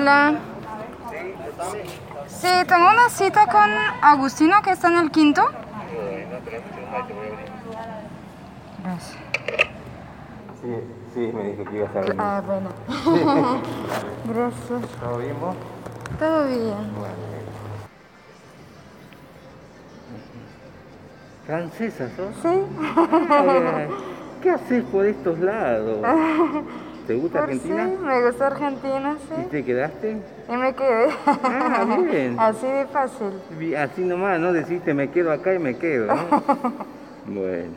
Hola. Sí, tengo una cita con Agustino que está en el quinto. Gracias. Sí, sí, me dijo que ibas a venir. Ah, bueno. Gracias. ¿Todo bien vos? Todo bien. Bueno. ¿Francesa sos? Sí. ¿Qué haces por estos lados? ¿Te gusta Por Argentina? Sí, me gusta Argentina, ¿Y sí. te quedaste? Y me quedé. Ah, bien. Así de fácil. Así nomás, no deciste me quedo acá y me quedo, ¿no? Bueno.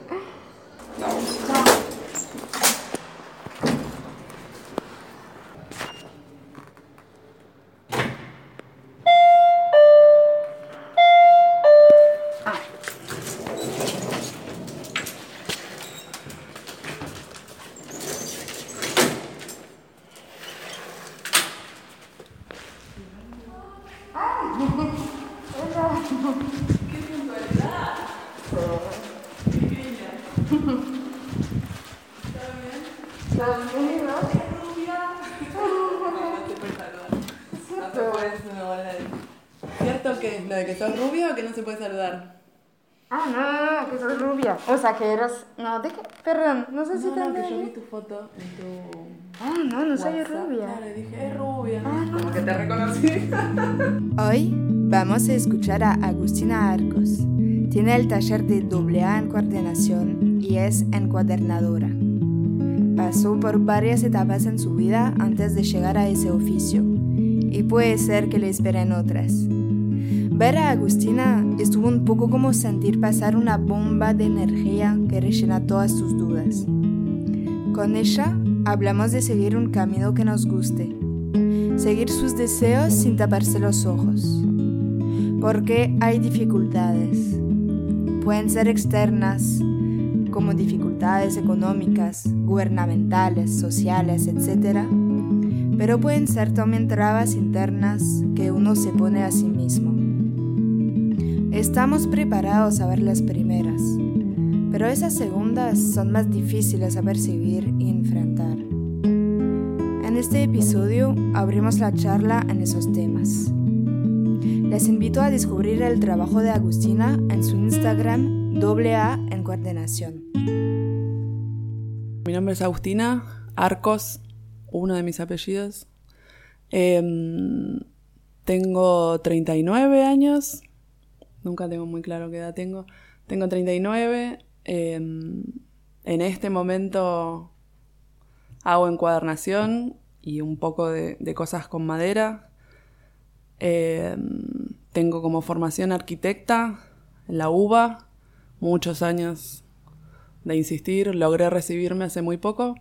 No te puedes saludar. ¿Cierto que lo de que sos rubia o que no se puede saludar? Ah, no, no, no, que soy rubia. O sea, que eras... No, ¿de qué? Perdón, no sé si No, no, que yo vi tu foto en tu Ah, no, no soy WhatsApp. rubia. Claro, y dije, es rubia. Como que te reconocí. Hoy vamos a escuchar a Agustina Arcos. Tiene el taller de AA en coordinación y es encuadernadora. Pasó por varias etapas en su vida antes de llegar a ese oficio y puede ser que le esperen otras. Ver a Agustina estuvo un poco como sentir pasar una bomba de energía que rellena todas tus dudas. Con ella hablamos de seguir un camino que nos guste, seguir sus deseos sin taparse los ojos. Porque hay dificultades. Pueden ser externas, como dificultades económicas, gubernamentales, sociales, etc. Pero pueden ser también trabas internas que uno se pone a sí mismo. Estamos preparados a ver las primeras, pero esas segundas son más difíciles a percibir y enfrentar. En este episodio abrimos la charla en esos temas. Les invito a descubrir el trabajo de Agustina en su Instagram AA en coordinación. Mi nombre es Agustina Arcos, uno de mis apellidos. Em, tengo 39 años. Nunca tengo muy claro qué edad tengo. Tengo 39. em, en este momento hago encuadernación y un poco de, cosas con madera. Em, tengo como formación arquitecta en la UBA, muchos años de insistir, logré recibirme hace muy poco.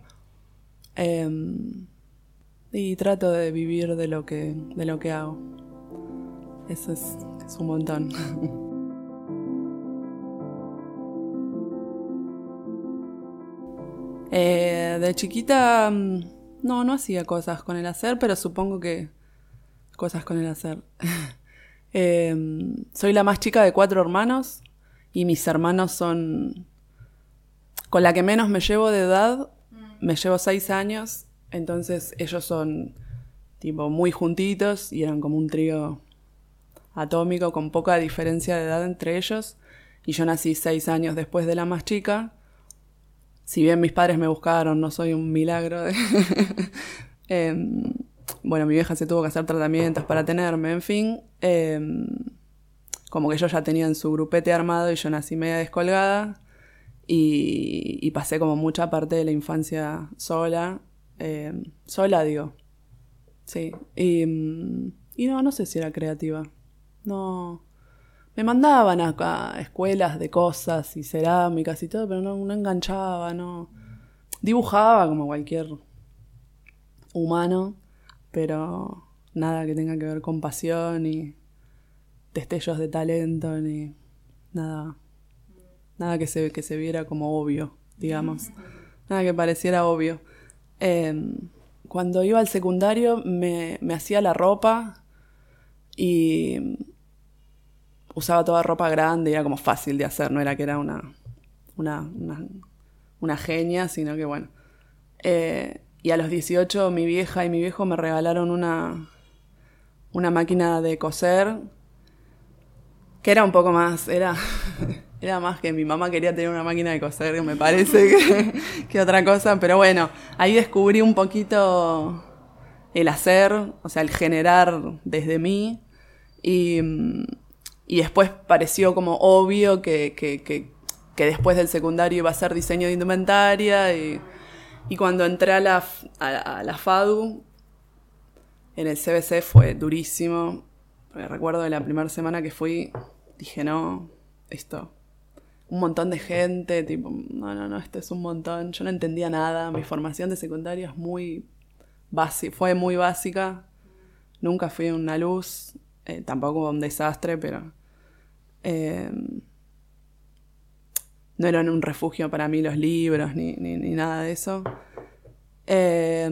Em, y trato de vivir de lo que, de lo que hago. Eso es, es un montón. Eh, de chiquita, mm, no, no hacía cosas con el hacer, pero supongo que cosas con el hacer. Em, soy la más chica de cuatro hermanos y mis hermanos son con la que menos me llevo de edad, me llevo seis años, entonces ellos son tipo muy juntitos y eran como un trío atómico con poca diferencia de edad entre ellos y yo nací seis años después de la más chica. Si bien mis padres me buscaron, no soy un milagro. de- Em, bueno, mi vieja se tuvo que hacer tratamientos para tenerme, en fin. em, como que ellos ya tenían su grupete armado y yo nací media descolgada. Y, pasé como mucha parte de la infancia sola. eh, sola, digo. Sí. Y, y no, no sé si era creativa. No, me mandaban a, a escuelas de cosas y cerámicas y todo, pero no, no enganchaba, no. Dibujaba como cualquier humano, pero nada que tenga que ver con pasión ni destellos de talento ni nada nada que se, que se viera como obvio, digamos. Nada que pareciera obvio. Em, cuando iba al secundario me, me hacía la ropa y usaba toda ropa grande, y era como fácil de hacer, no era que era una, una, una, genia, sino que bueno. Eh, y a los 18 mi vieja y mi viejo me regalaron una, una máquina de coser que era un poco más, era, era más que mi mamá quería tener una máquina de coser, me parece, que, que otra cosa, pero bueno, ahí descubrí un poquito el hacer, o sea, el generar desde mí y, y después pareció como obvio que, que, que, después del secundario iba a ser diseño de indumentaria y, cuando entré a la, a, a la FADU, en el CBC fue durísimo. Recuerdo de la primera semana que fui, dije, no, esto. Un montón de gente, tipo, no, no, no, esto es un montón. Yo no entendía nada. Mi formación de secundaria es muy fue muy básica. Nunca fui una luz, eh, tampoco un desastre, pero eh, no eran un refugio para mí los libros ni, ni, nada de eso. Eh,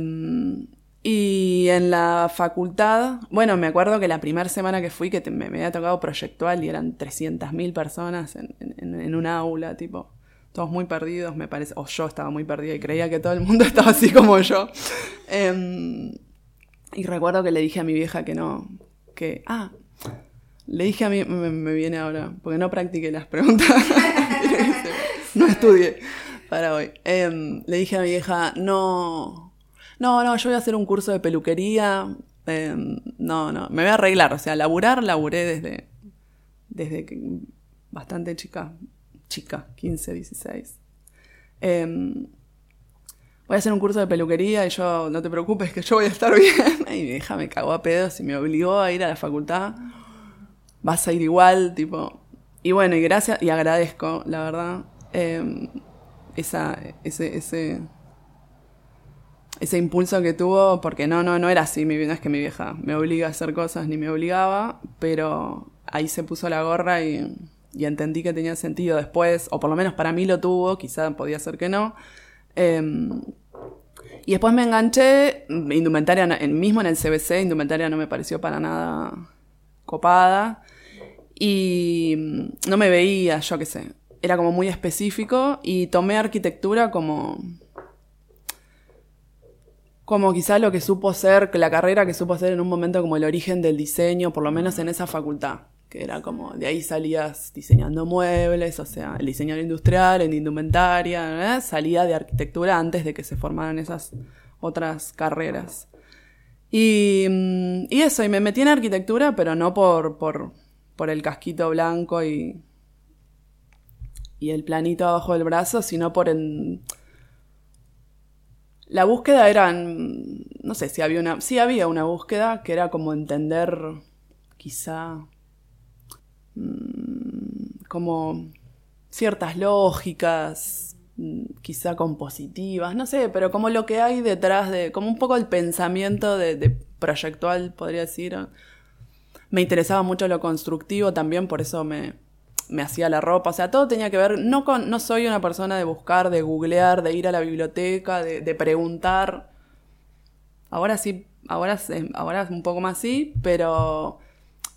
y en la facultad, bueno, me acuerdo que la primera semana que fui, que me, había tocado proyectual y eran 300.000 personas en, en, un aula, tipo, todos muy perdidos, me parece, o yo estaba muy perdida y creía que todo el mundo estaba así como yo. Eh, y recuerdo que le dije a mi vieja que no, que, ah, le dije a mí, me, viene ahora, porque no practiqué las preguntas, no estudié para hoy. Eh, le dije a mi vieja, no no, no, yo voy a hacer un curso de peluquería, eh, no, no, me voy a arreglar, o sea, laburar, laburé desde, desde bastante chica, chica, 15, 16. Eh, voy a hacer un curso de peluquería y yo, no te preocupes, que yo voy a estar bien. Y mi hija me cagó a pedos y me obligó a ir a la facultad. Vas a ir igual, tipo. Y bueno, y gracias, y agradezco, la verdad, eh, esa, ese, ese, ese impulso que tuvo, porque no, no, no era así, no es que mi vieja me obliga a hacer cosas ni me obligaba, pero ahí se puso la gorra y, y entendí que tenía sentido después, o por lo menos para mí lo tuvo, quizá podía ser que no. Eh, y después me enganché, indumentaria, mismo en el CBC, indumentaria no me pareció para nada copada. Y no me veía, yo qué sé, era como muy específico y tomé arquitectura como como quizá lo que supo ser, la carrera que supo ser en un momento como el origen del diseño, por lo menos en esa facultad, que era como, de ahí salías diseñando muebles, o sea, el diseño industrial, en indumentaria, salía de arquitectura antes de que se formaran esas otras carreras. Y, y eso, y me metí en arquitectura, pero no por, por, por el casquito blanco y, y el planito abajo del brazo, sino por el la búsqueda era, no sé si había una, sí había una búsqueda que era como entender quizá como ciertas lógicas, mm, quizá compositivas, no sé, pero como lo que hay detrás de, como un poco el pensamiento de, de proyectual, podría decir. Me interesaba mucho lo constructivo también, por eso me, me hacía la ropa, o sea, todo tenía que ver, no, con, no soy una persona de buscar, de googlear, de ir a la biblioteca, de, de preguntar. Ahora sí, ahora, ahora es un poco más sí, pero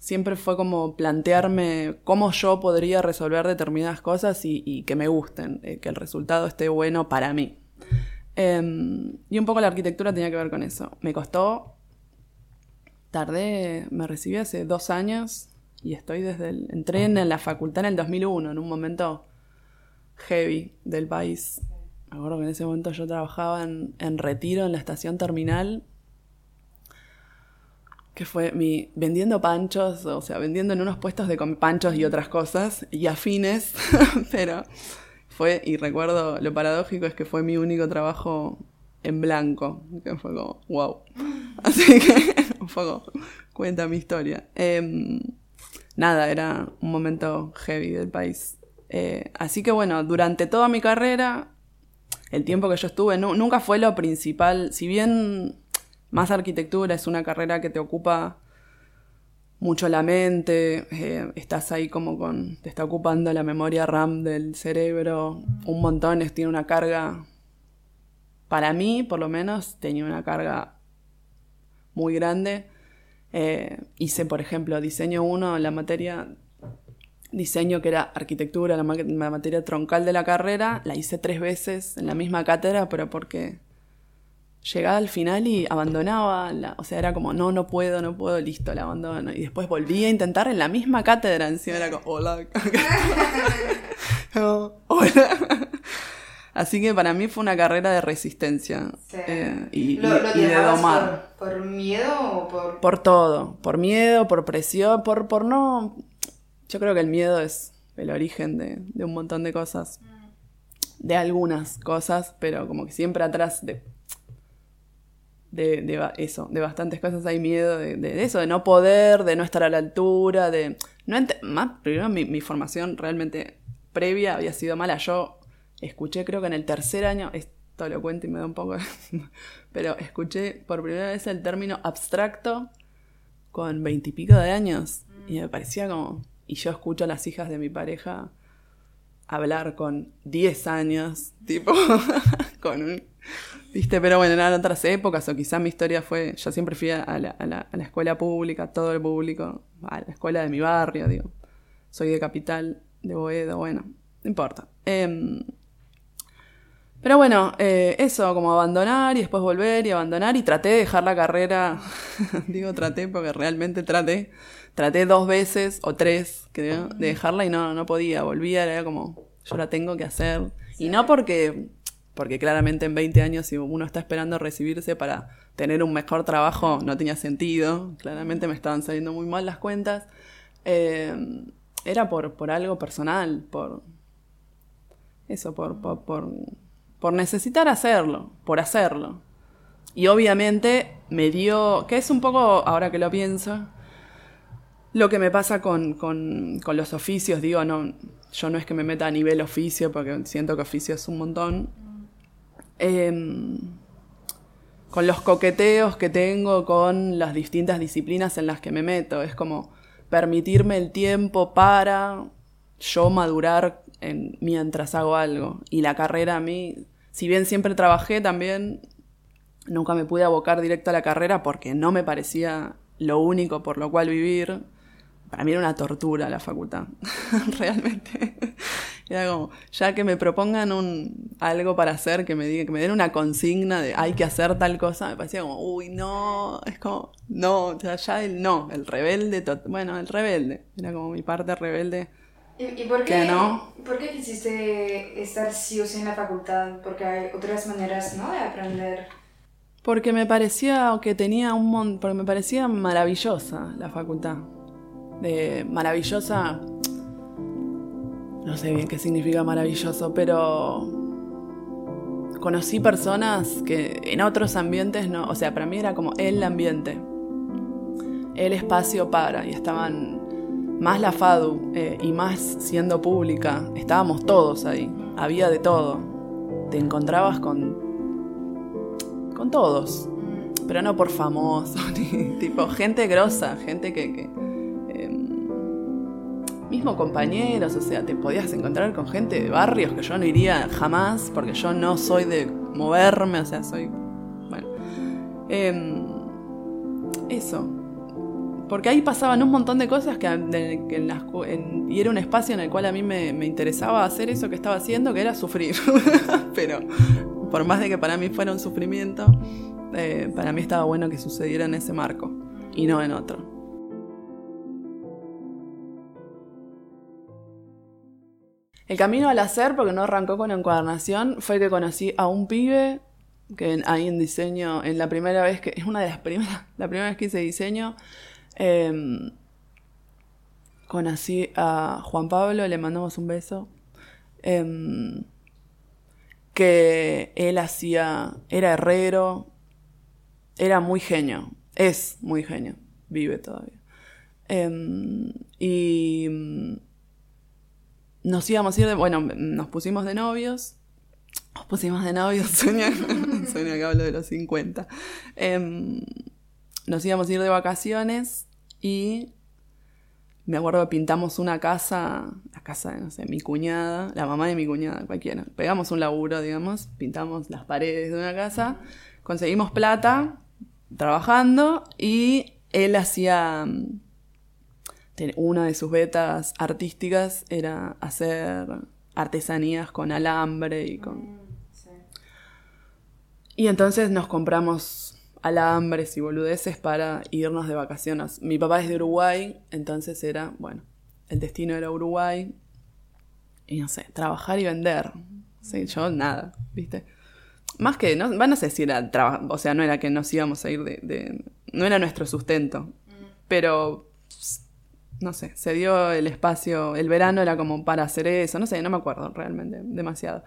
siempre fue como plantearme cómo yo podría resolver determinadas cosas y, que me gusten, eh, que el resultado esté bueno para mí. Eh, y un poco la arquitectura tenía que ver con eso. Me costó, tardé, me recibí hace dos años y estoy desde el, entré en la facultad en el 2001, en un momento heavy del país. Me acuerdo que en ese momento yo trabajaba en, en Retiro, en la estación terminal, que fue mi vendiendo panchos, o sea, vendiendo en unos puestos de panchos y otras cosas, y afines, pero fue, y recuerdo, lo paradójico es que fue mi único trabajo en blanco, que fue como, wow. Así que un poco cuenta mi historia. Eh, nada, era un momento heavy del país. Eh, así que bueno, durante toda mi carrera, el tiempo que yo estuve, nu- nunca fue lo principal, si bien más arquitectura es una carrera que te ocupa mucho la mente, eh, estás ahí como con, te está ocupando la memoria RAM del cerebro, un montón, es- tiene una carga, para mí por lo menos, tenía una carga muy grande. Eh, hice, por ejemplo, diseño 1, la materia diseño que era arquitectura, la, ma- la materia troncal de la carrera, la hice tres veces en la misma cátedra, pero porque llegaba al final y abandonaba, la- o sea, era como, no, no puedo, no puedo, listo, la abandono. Y después volví a intentar en la misma cátedra, encima era como, hola. Como, hola. Así que para mí fue una carrera de resistencia Sí. eh, y, ¿Lo, lo y de domar. Por, por miedo o por...? Por todo, por miedo, por presión, por, por no... Yo creo que el miedo es el origen de, de un montón de cosas, de algunas cosas, pero como que siempre atrás de, de, de eso, de bastantes cosas hay miedo de, eso, de no poder, de no estar a la altura, de... No más, primero mi, mi formación realmente previa había sido mala. Yo escuché, creo que en el tercer año, esto lo cuento y me da un poco... pero escuché por primera vez el término abstracto con veintipico de años. Y me parecía como... Y yo escucho a las hijas de mi pareja hablar con 10 años, tipo, con un... ¿Viste? Pero bueno, eran otras épocas, o quizás mi historia fue... Yo siempre fui a la, a la- a la escuela pública, todo el público, a la escuela de mi barrio, digo. Soy de Capital, de Boedo, bueno, no importa. Em, pero bueno, eh, eso, como abandonar y después volver y abandonar y traté de dejar la carrera, digo traté porque realmente traté, traté dos veces o tres, creo, de dejarla y no, no podía, volvía, era como, yo la tengo que hacer. Y no porque, porque claramente en 20 años si uno está esperando recibirse para tener un mejor trabajo no tenía sentido, claramente me estaban saliendo muy mal las cuentas, Eh, era por, por algo personal, por, eso, por, por, por, por necesitar hacerlo, por hacerlo. Y obviamente me dio, que es un poco, ahora que lo pienso, lo que me pasa con, con, con los oficios, digo, no, yo no es que me meta a nivel oficio, porque siento que oficio es un montón. Em, con los coqueteos que tengo con las distintas disciplinas en las que me meto, es como permitirme el tiempo para yo madurar en- mientras hago algo. Y la carrera a mí, si bien siempre trabajé también, nunca me pude abocar directo a la carrera porque no me parecía lo único por lo cual vivir. Para mí era una tortura la facultad, realmente. Era como, ya que me propongan un, algo para hacer, que me digan, que me den una consigna de hay que hacer tal cosa, me parecía como, uy, no, es como, no, o sea, ya el no, el rebelde, bueno, el rebelde, era como mi parte rebelde. ¿Y, y por, qué, no. por qué quisiste estar sí o sí en la facultad? Porque hay otras maneras, ¿no? De aprender. Porque me parecía que tenía un montón, porque me parecía maravillosa la facultad. De maravillosa, no sé bien qué significa maravilloso, pero conocí personas que en otros ambientes no, o sea, para mí era como el ambiente, el espacio para, y estaban más la FADU eh, y más siendo pública, estábamos todos ahí, había de todo, te encontrabas con con todos, pero no por famoso, ni tipo gente grosa, gente que, que, mismo compañeros, o sea, te podías encontrar con gente de barrios que yo no iría jamás, porque yo no soy de moverme, o sea, soy, bueno, Em, eso. Porque ahí pasaban un montón de cosas que, que en las en- y era un espacio en el cual a mí me, me interesaba hacer eso que estaba haciendo, que era sufrir. Pero por más de que para mí fuera un sufrimiento, eh, para mí estaba bueno que sucediera en ese marco y no en otro. El camino al hacer, porque no arrancó con encuadernación, fue que conocí a un pibe que ahí en diseño, en la primera vez que, es una de las primeras, la primera vez que hice diseño, em, conocí a Juan Pablo, le mandamos un beso, em, que él hacía, era herrero, era muy genio, es muy genio, vive todavía. Em, Y nos íbamos a ir de, bueno, nos pusimos de novios. Nos pusimos de novios, sueña, sueña que hablo de los 50. Em, nos íbamos a ir de vacaciones y me acuerdo que pintamos una casa, la casa de, no sé, mi cuñada, la mamá de mi cuñada, cualquiera. Pegamos un laburo, digamos, pintamos las paredes de una casa, conseguimos plata trabajando y él hacía mm, una de sus betas artísticas era hacer artesanías con alambre y con... Y entonces nos compramos alambres y boludeces para irnos de vacaciones. Mi papá es de Uruguay, entonces era, bueno, el destino era Uruguay. Y no sé, trabajar y vender. Sí, yo nada, ¿viste? Más que, no, no sé si era trabajo, o sea, no era que nos íbamos a ir de, de, No era nuestro sustento. Pero, no sé, se dio el espacio, el verano era como para hacer eso, no sé, no me acuerdo realmente demasiado.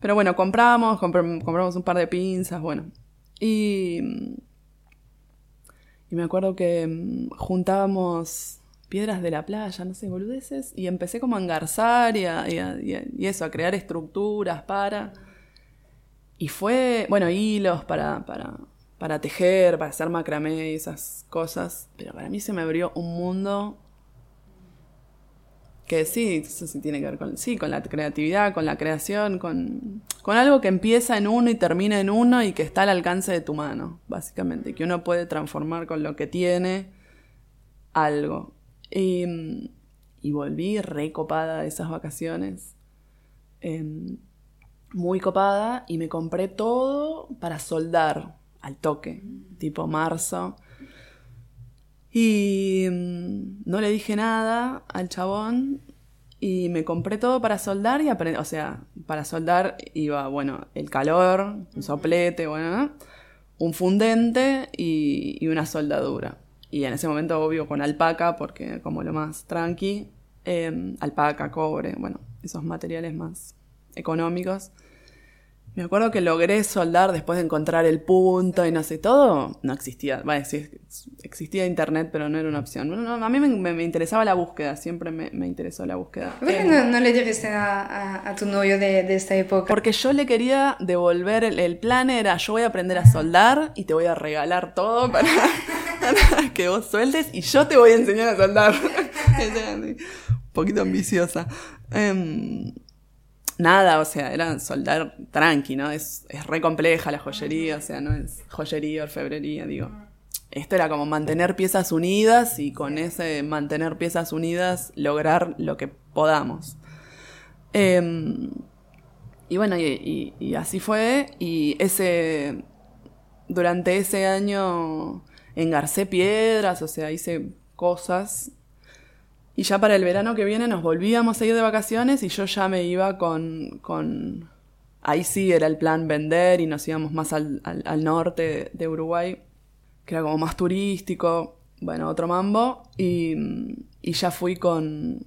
Pero bueno, compramos, compramos un par de pinzas, bueno, y, y me acuerdo que mm, juntábamos piedras de la playa, no sé, boludeces, y empecé como a engarzar y, a, y, eso, a crear estructuras para... Y fue, bueno, hilos para, para, para tejer, para hacer macramé y esas cosas, pero para mí se me abrió un mundo que sí, eso sí tiene que ver con, sí, con la creatividad, con la creación, con, con algo que empieza en uno y termina en uno y que está al alcance de tu mano, básicamente, que uno puede transformar con lo que tiene algo. Y, y volví recopada de esas vacaciones, em, muy copada, y me compré todo para soldar al toque, tipo marzo. Y mm, no le dije nada al chabón y me compré todo para soldar y aprendí, o sea, para soldar iba, bueno, el calor, un soplete, bueno, un fundente y, una soldadura. Y en ese momento, obvio, con alpaca, porque como lo más tranqui, em, alpaca, cobre, bueno, esos materiales más económicos. Me acuerdo que logré soldar después de encontrar el punto y no sé, todo no existía. Bueno, sí, existía internet, pero no era una opción. a mí me, interesaba la búsqueda, siempre me, interesó la búsqueda. ¿Por qué no, le dijiste a, tu novio de, esta época? Porque yo le quería devolver, el, plan era yo voy a aprender a soldar y te voy a regalar todo para, que vos sueltes y yo te voy a enseñar a soldar. un poquito ambiciosa. Em, nada, o sea, era soldar tranqui, ¿no? Es, es re compleja la joyería, o sea, no es joyería, orfebrería, digo. Esto era como mantener piezas unidas y con ese mantener piezas unidas lograr lo que podamos. Em, y bueno, y, y, así fue. Y ese. Durante ese año engarcé piedras, o sea, hice cosas y ya para el verano que viene nos volvíamos a ir de vacaciones y yo ya me iba con... con... Ahí sí era el plan vender y nos íbamos más al, al, norte de Uruguay, que era como más turístico, bueno, otro mambo. Y, y ya fui con,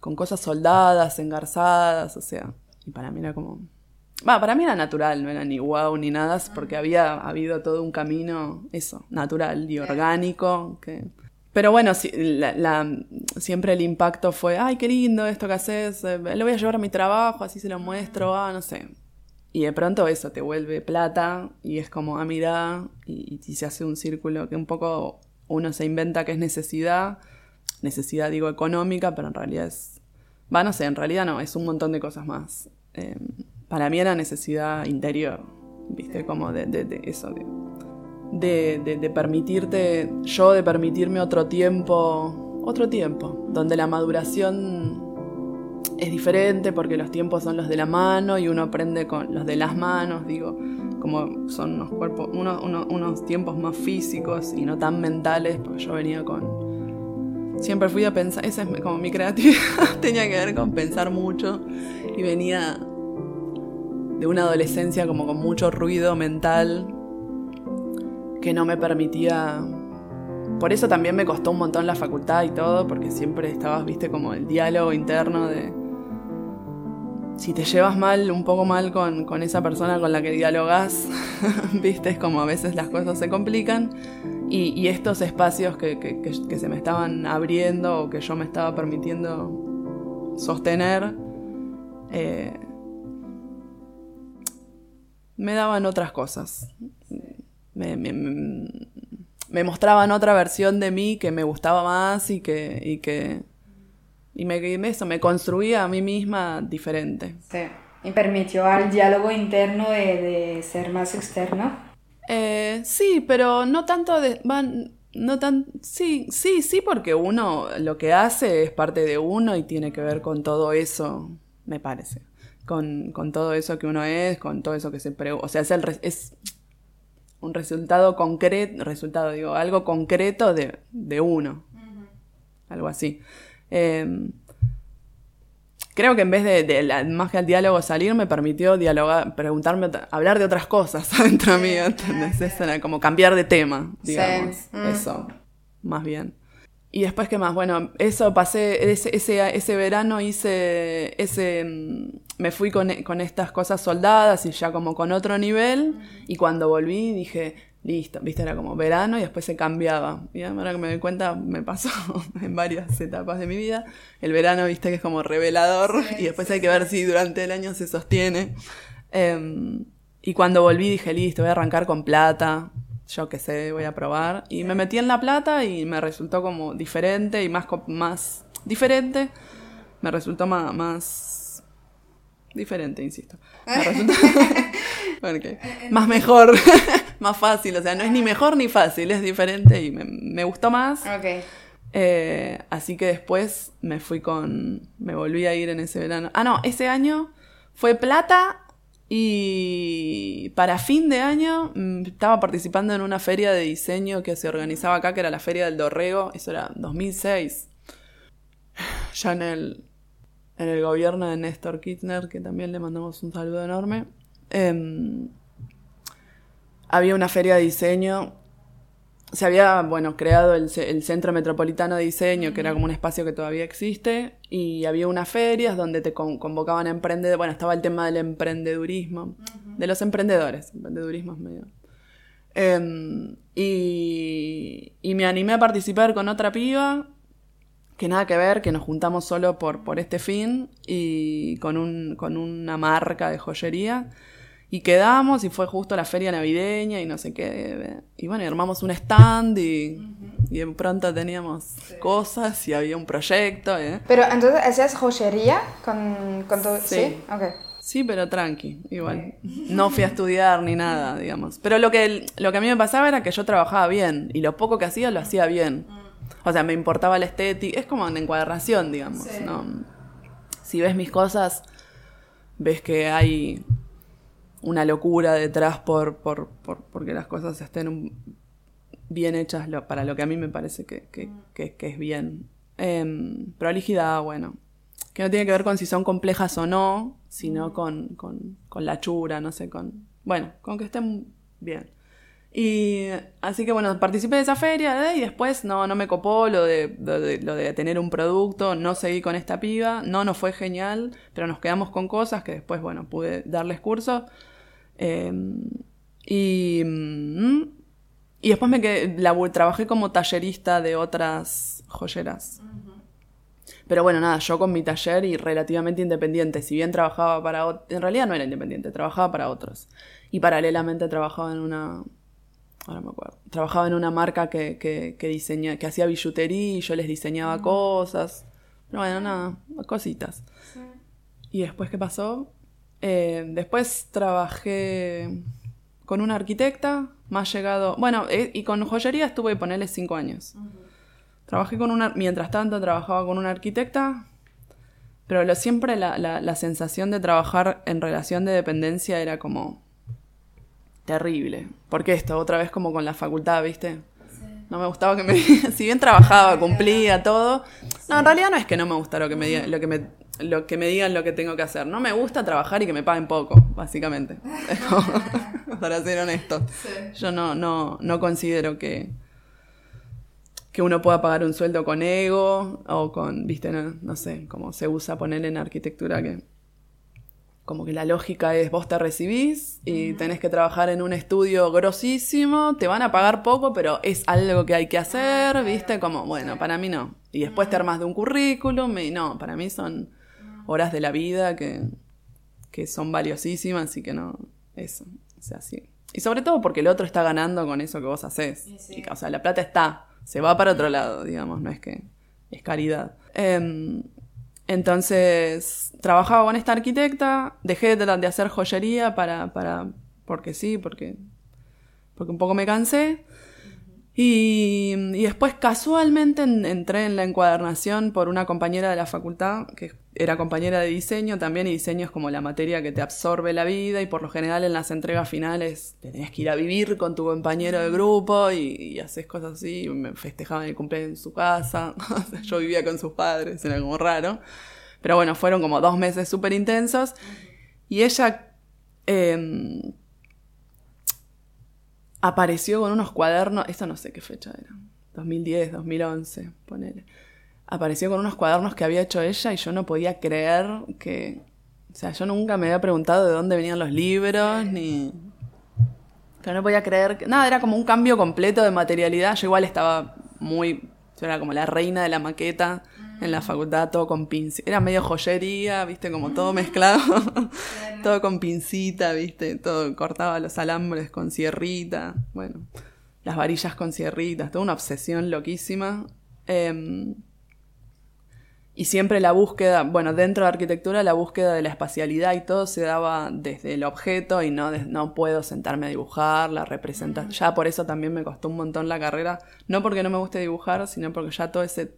con cosas soldadas, engarzadas, o sea, y para mí era como... Va, para mí era natural, no era ni guau ni nada, porque había habido todo un camino, eso, natural y orgánico, que pero bueno, siempre el impacto fue, ay, qué lindo esto que haces, eh, lo voy a llevar a mi trabajo, así se lo muestro, ah, no sé. Y de pronto eso te vuelve plata y es como, ah, mira, y, y se hace un círculo que un poco uno se inventa que es necesidad, necesidad digo económica, pero en realidad es, va, no sé, en realidad no, es un montón de cosas más. Eh, para mí era necesidad interior, viste, como de, de, de eso, de de, permitirte, yo de permitirme otro tiempo, otro tiempo, donde la maduración es diferente porque los tiempos son los de la mano y uno aprende con los de las manos, digo, como son unos cuerpos, unos tiempos más físicos y no tan mentales, porque yo venía con... Siempre fui a pensar, esa es como mi creatividad, tenía que ver con pensar mucho y venía de una adolescencia como con mucho ruido mental que no me permitía... Por eso también me costó un montón la facultad y todo, porque siempre estabas, viste, como el diálogo interno de... Si te llevas mal, un poco mal con, con esa persona con la que dialogas, viste, es como a veces las cosas se complican. Y, estos espacios que- que se me estaban abriendo o que yo me estaba permitiendo sostener, eh, me daban otras cosas. Me, me- me- me mostraban otra versión de mí que me gustaba más y que, y que y me, eso, me construía a mí misma diferente. Sí. Y permitió al diálogo interno de, de ser más externo. Eh, sí, pero no tanto de. Van, no tan. Sí, sí, sí, porque uno lo que hace es parte de uno y tiene que ver con todo eso, me parece. Con, con todo eso que uno es, con todo eso que se pre- O sea, es, el es un resultado concreto. Resultado, digo, algo concreto de, de uno. Algo así. Eh, creo que en vez de, de la, más que al diálogo salir, me permitió dialogar, preguntarme, hablar de otras cosas adentro mío, ¿entendés? Eso era como cambiar de tema, digamos. Mm. Eso, más bien. Y después, ¿qué más? Bueno, eso pasé, ese, ese, ese verano hice, ese, mm, me fui con, con estas cosas soldadas y ya como con otro nivel. Y cuando volví dije, listo, viste, era como verano y después se cambiaba. Y ahora que me doy cuenta, me pasó en varias etapas de mi vida. El verano, viste, que es como revelador y después hay que ver si durante el año se sostiene. Em, y cuando volví dije, listo, voy a arrancar con plata. Yo qué sé, voy a probar. Y me metí en la plata y me resultó como diferente y más, más diferente. Me resultó más, más diferente, insisto. Me resultó porque más mejor, más fácil. O sea, no es ni mejor ni fácil, es diferente y me, me gustó más. Ok. Eh, así que después me fui con. Me volví a ir en ese verano. Ah, no, ese año fue plata y para fin de año mm, estaba participando en una feria de diseño que se organizaba acá, que era la Feria del Dorrego. Eso era 2006. Ya en el, en el gobierno de Néstor Kirchner, que también le mandamos un saludo enorme. em, había una feria de diseño se había, bueno, creado el, ce- el Centro Metropolitano de Diseño, que era como un espacio que todavía existe, y había unas ferias donde te con- convocaban a emprendedores, bueno, estaba el tema del emprendedurismo, de los emprendedores, emprendedurismo es medio... Em, y, y me animé a participar con otra piba, que nada que ver, que nos juntamos solo por, por este fin, y con, un, con una marca de joyería. Y quedamos y fue justo la feria navideña y no sé qué. Y bueno, y armamos un stand y, y de pronto teníamos cosas y había un proyecto. ¿eh? Pero entonces hacías joyería con, con todo. Sí. Sí. Ok. Sí, pero tranqui, igual. No fui a estudiar ni nada, digamos. Pero lo que, lo que a mí me pasaba era que yo trabajaba bien y lo poco que hacía lo hacía bien. O sea, me importaba la estética. Es como una encuadración, digamos. ¿no? Si ves mis cosas, ves que hay una locura detrás por, por, por- porque las cosas estén bien hechas lo- para lo que a mí me parece que, que- que- que es bien. Em, prolijidad, bueno, que no tiene que ver con si son complejas o no, sino con, con, con la chura, no sé, con... Bueno, con que estén bien. Y así que bueno, participé de esa feria ¿eh? y después no, no me copó lo de, lo, de, lo de tener un producto, no seguí con esta piba, no, no fue genial, pero nos quedamos con cosas que después, bueno, pude darles curso. Eh, y, mm, y después me quedé, trabajé como tallerista de otras joyeras. Pero bueno, nada, yo con mi taller y relativamente independiente, si bien trabajaba para en realidad no era independiente, trabajaba para otros. Y paralelamente trabajaba en una, ahora me acuerdo, trabajaba en una marca que, que, que diseña, que hacía billutería y yo les diseñaba cosas. Pero bueno, nada, cositas. ¿Y después qué pasó? Eh, después trabajé con una arquitecta, más llegado, bueno, eh, y con joyería estuve, ponerle cinco años. Trabajé con una, mientras tanto trabajaba con una arquitecta, pero lo, siempre la, la, la sensación de trabajar en relación de dependencia era como terrible. Porque esto, otra vez como con la facultad, ¿viste? No me gustaba que me si bien trabajaba, cumplía todo. No, en realidad no es que no me gusta lo que me lo que me, lo que me digan lo que tengo que hacer. No me gusta trabajar y que me paguen poco, básicamente. Para ser honesto. Yo no, no, no considero que, que uno pueda pagar un sueldo con ego o con, viste, no, no sé, como se usa poner en arquitectura que como que la lógica es vos te recibís y tenés que trabajar en un estudio grosísimo, te van a pagar poco, pero es algo que hay que hacer, ¿viste? Como, bueno, para mí no. Y después te armas de un currículum y no, para mí son horas de la vida que, que son valiosísimas y que no, eso, o sea, sí. Y sobre todo porque el otro está ganando con eso que vos haces. Y, o sea, la plata está, se va para otro lado, digamos, no es que es caridad. Em, entonces, trabajaba con esta arquitecta, dejé de, de hacer joyería para, para, porque sí, porque, porque un poco me cansé. Y, y después casualmente en- entré en la encuadernación por una compañera de la facultad, que era compañera de diseño también, y diseño es como la materia que te absorbe la vida, y por lo general en las entregas finales tenías que ir a vivir con tu compañero de grupo y, haces cosas así, me festejaban el cumpleaños en su casa, yo vivía con sus padres, era como raro. Pero bueno, fueron como dos meses súper intensos, y ella... em, apareció con unos cuadernos, esto no sé qué fecha era, 2010, 2011, ponele. Apareció con unos cuadernos que había hecho ella y yo no podía creer que, o sea, yo nunca me había preguntado de dónde venían los libros, ni... Pero no podía creer que... Nada, era como un cambio completo de materialidad. Yo igual estaba muy... Yo era como la reina de la maqueta en la facultad, todo con pincel. Era medio joyería, viste, como todo mezclado. todo con pincita, viste, todo cortaba los alambres con sierrita. Bueno, las varillas con sierritas, toda una obsesión loquísima. Em, y siempre la búsqueda, bueno, dentro de arquitectura la búsqueda de la espacialidad y todo se daba desde el objeto y no, de- no puedo sentarme a dibujar, la representación. Ya por eso también me costó un montón la carrera, no porque no me guste dibujar, sino porque ya todo ese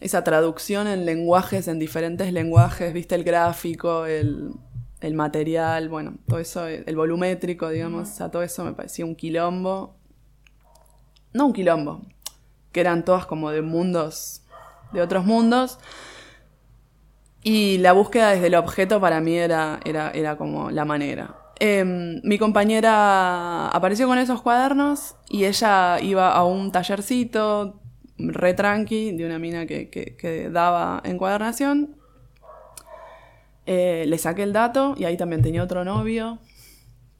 esa traducción en lenguajes, en diferentes lenguajes, viste el gráfico, el, el material, bueno, todo eso, el volumétrico, digamos, o sea, todo eso me parecía un quilombo. No un quilombo, que eran todas como de mundos, de otros mundos. Y la búsqueda desde el objeto para mí era, era, era como la manera. Em, mi compañera apareció con esos cuadernos y ella iba a un tallercito re tranqui de una mina que, que, que daba encuadernación. Eh, le saqué el dato y ahí también tenía otro novio,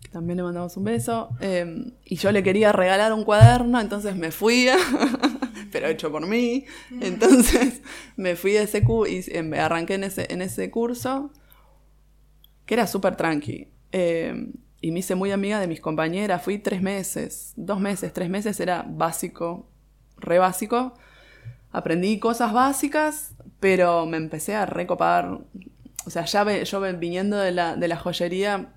que también le mandamos un beso. em, y yo le quería regalar un cuaderno, entonces me fui, pero hecho por mí. Entonces me fui de ese cu y em, arranqué en ese, en ese curso, que era súper tranqui. em, y me hice muy amiga de mis compañeras. Fui tres meses, dos meses, tres meses, era básico, re básico. Aprendí cosas básicas, pero me empecé a recopar. O sea, ya ve- yo viniendo de la, de la joyería,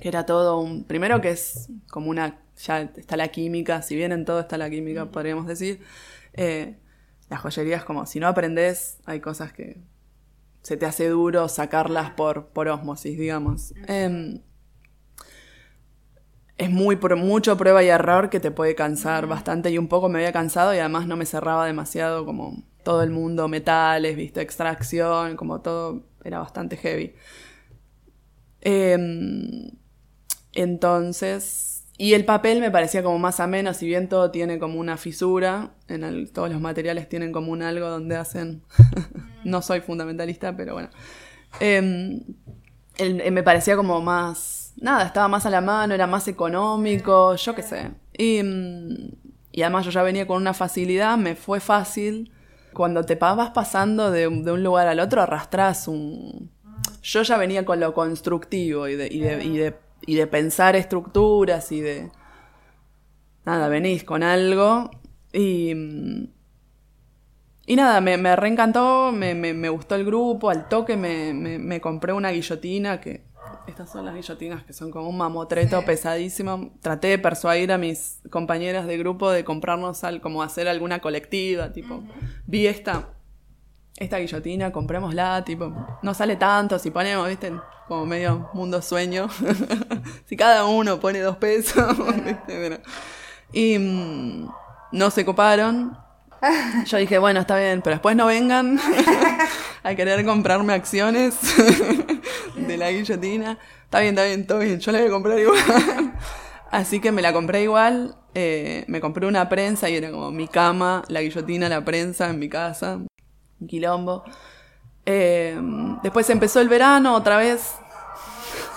que era todo un... Primero que es como una... Ya está la química, si bien en todo está la química, podríamos decir. eh, la joyería es como, si no aprendes, hay cosas que se te hace duro sacarlas por, por osmosis, digamos. Em, es muy por mucho prueba y error que te puede cansar bastante y un poco me había cansado y además no me cerraba demasiado como todo el mundo metales, viste, extracción, como todo era bastante heavy. Em, entonces, y el papel me parecía como más ameno, si bien todo tiene como una fisura, en el- todos los materiales tienen como un algo donde hacen, no soy fundamentalista, pero bueno. Em, eh, me parecía como más, nada, estaba más a la mano, era más económico, yo qué sé. Y, mm, y además yo ya venía con una facilidad, me fue fácil. Cuando te vas pasando de, un- lugar al otro, arrastras un... Yo ya venía con lo constructivo y de, y de, y de pensar estructuras y de... Nada, venís con algo y... y nada, me, me reencantó, me, me, me gustó el grupo, al toque me compré una guillotina, que estas son las guillotinas que son como un mamotreto pesadísimo. Traté de persuadir a mis compañeras de grupo de comprarnos al, como hacer alguna colectiva, tipo, vi esta, esta guillotina, comprémosla, tipo, no sale tanto si ponemos, viste, como medio mundo sueño. si cada uno pone dos pesos, ¿viste? Pero- y mm, no se coparon. Yo dije, bueno, está bien, pero después no vengan a querer comprarme acciones de la guillotina. Está bien, está bien, todo bien, yo la voy a comprar igual. Así que me la compré igual, eh, me compré una prensa y era como mi cama, la guillotina, la prensa en mi casa, un quilombo. Eh, después empezó el verano, otra vez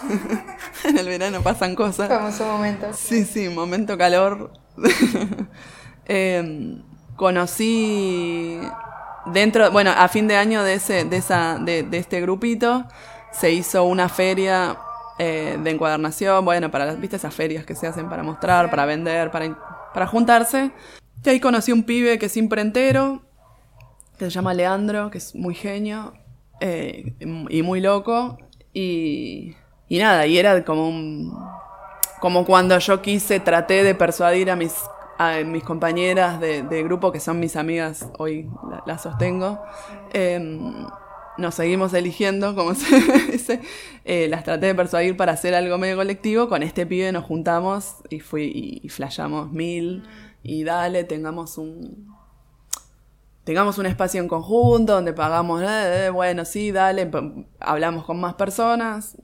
en el verano pasan cosas. Famoso momento. Sí, sí, momento calor. Em, conocí dentro, bueno, a fin de año de ese, de esa, de, de este grupito, se hizo una feria eh, de encuadernación, bueno, para las, viste esas ferias que se hacen para mostrar, para vender, para, para juntarse. Y ahí conocí un pibe que es imprentero, que se llama Leandro, que es muy genio eh, y muy loco. Y, y nada, y era como un, como cuando yo quise, traté de persuadir a mis, a mis compañeras de, de grupo, que son mis amigas, hoy la- las sostengo. Em, nos seguimos eligiendo, como se dice. Eh, las traté de persuadir para hacer algo medio colectivo. Con este pibe nos juntamos y fui y, y flashamos mil. Y dale, tengamos un, tengamos un espacio en conjunto donde pagamos, eh, eh, bueno, sí, dale, hablamos con más personas.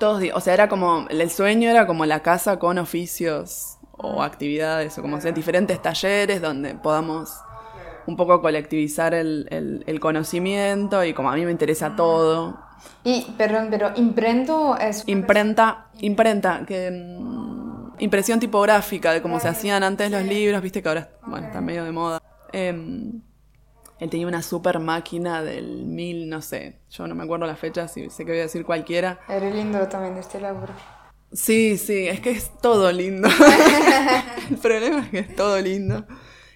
Todos, o sea, era como, el sueño era como la casa con oficios o actividades o como sea, diferentes talleres donde podamos un poco colectivizar el, el- el conocimiento y como a mí me interesa todo. Y, perdón, pero imprento es... Imprenta, imprenta, que mm, impresión tipográfica de cómo se hacían antes los libros, viste que ahora, bueno, está medio de moda. Em, él tenía una super máquina del mil, no sé, yo no me acuerdo la fecha, si sé que voy a decir cualquiera. Era lindo también este laburo. Sí, sí, es que es todo lindo. El problema es que es todo lindo.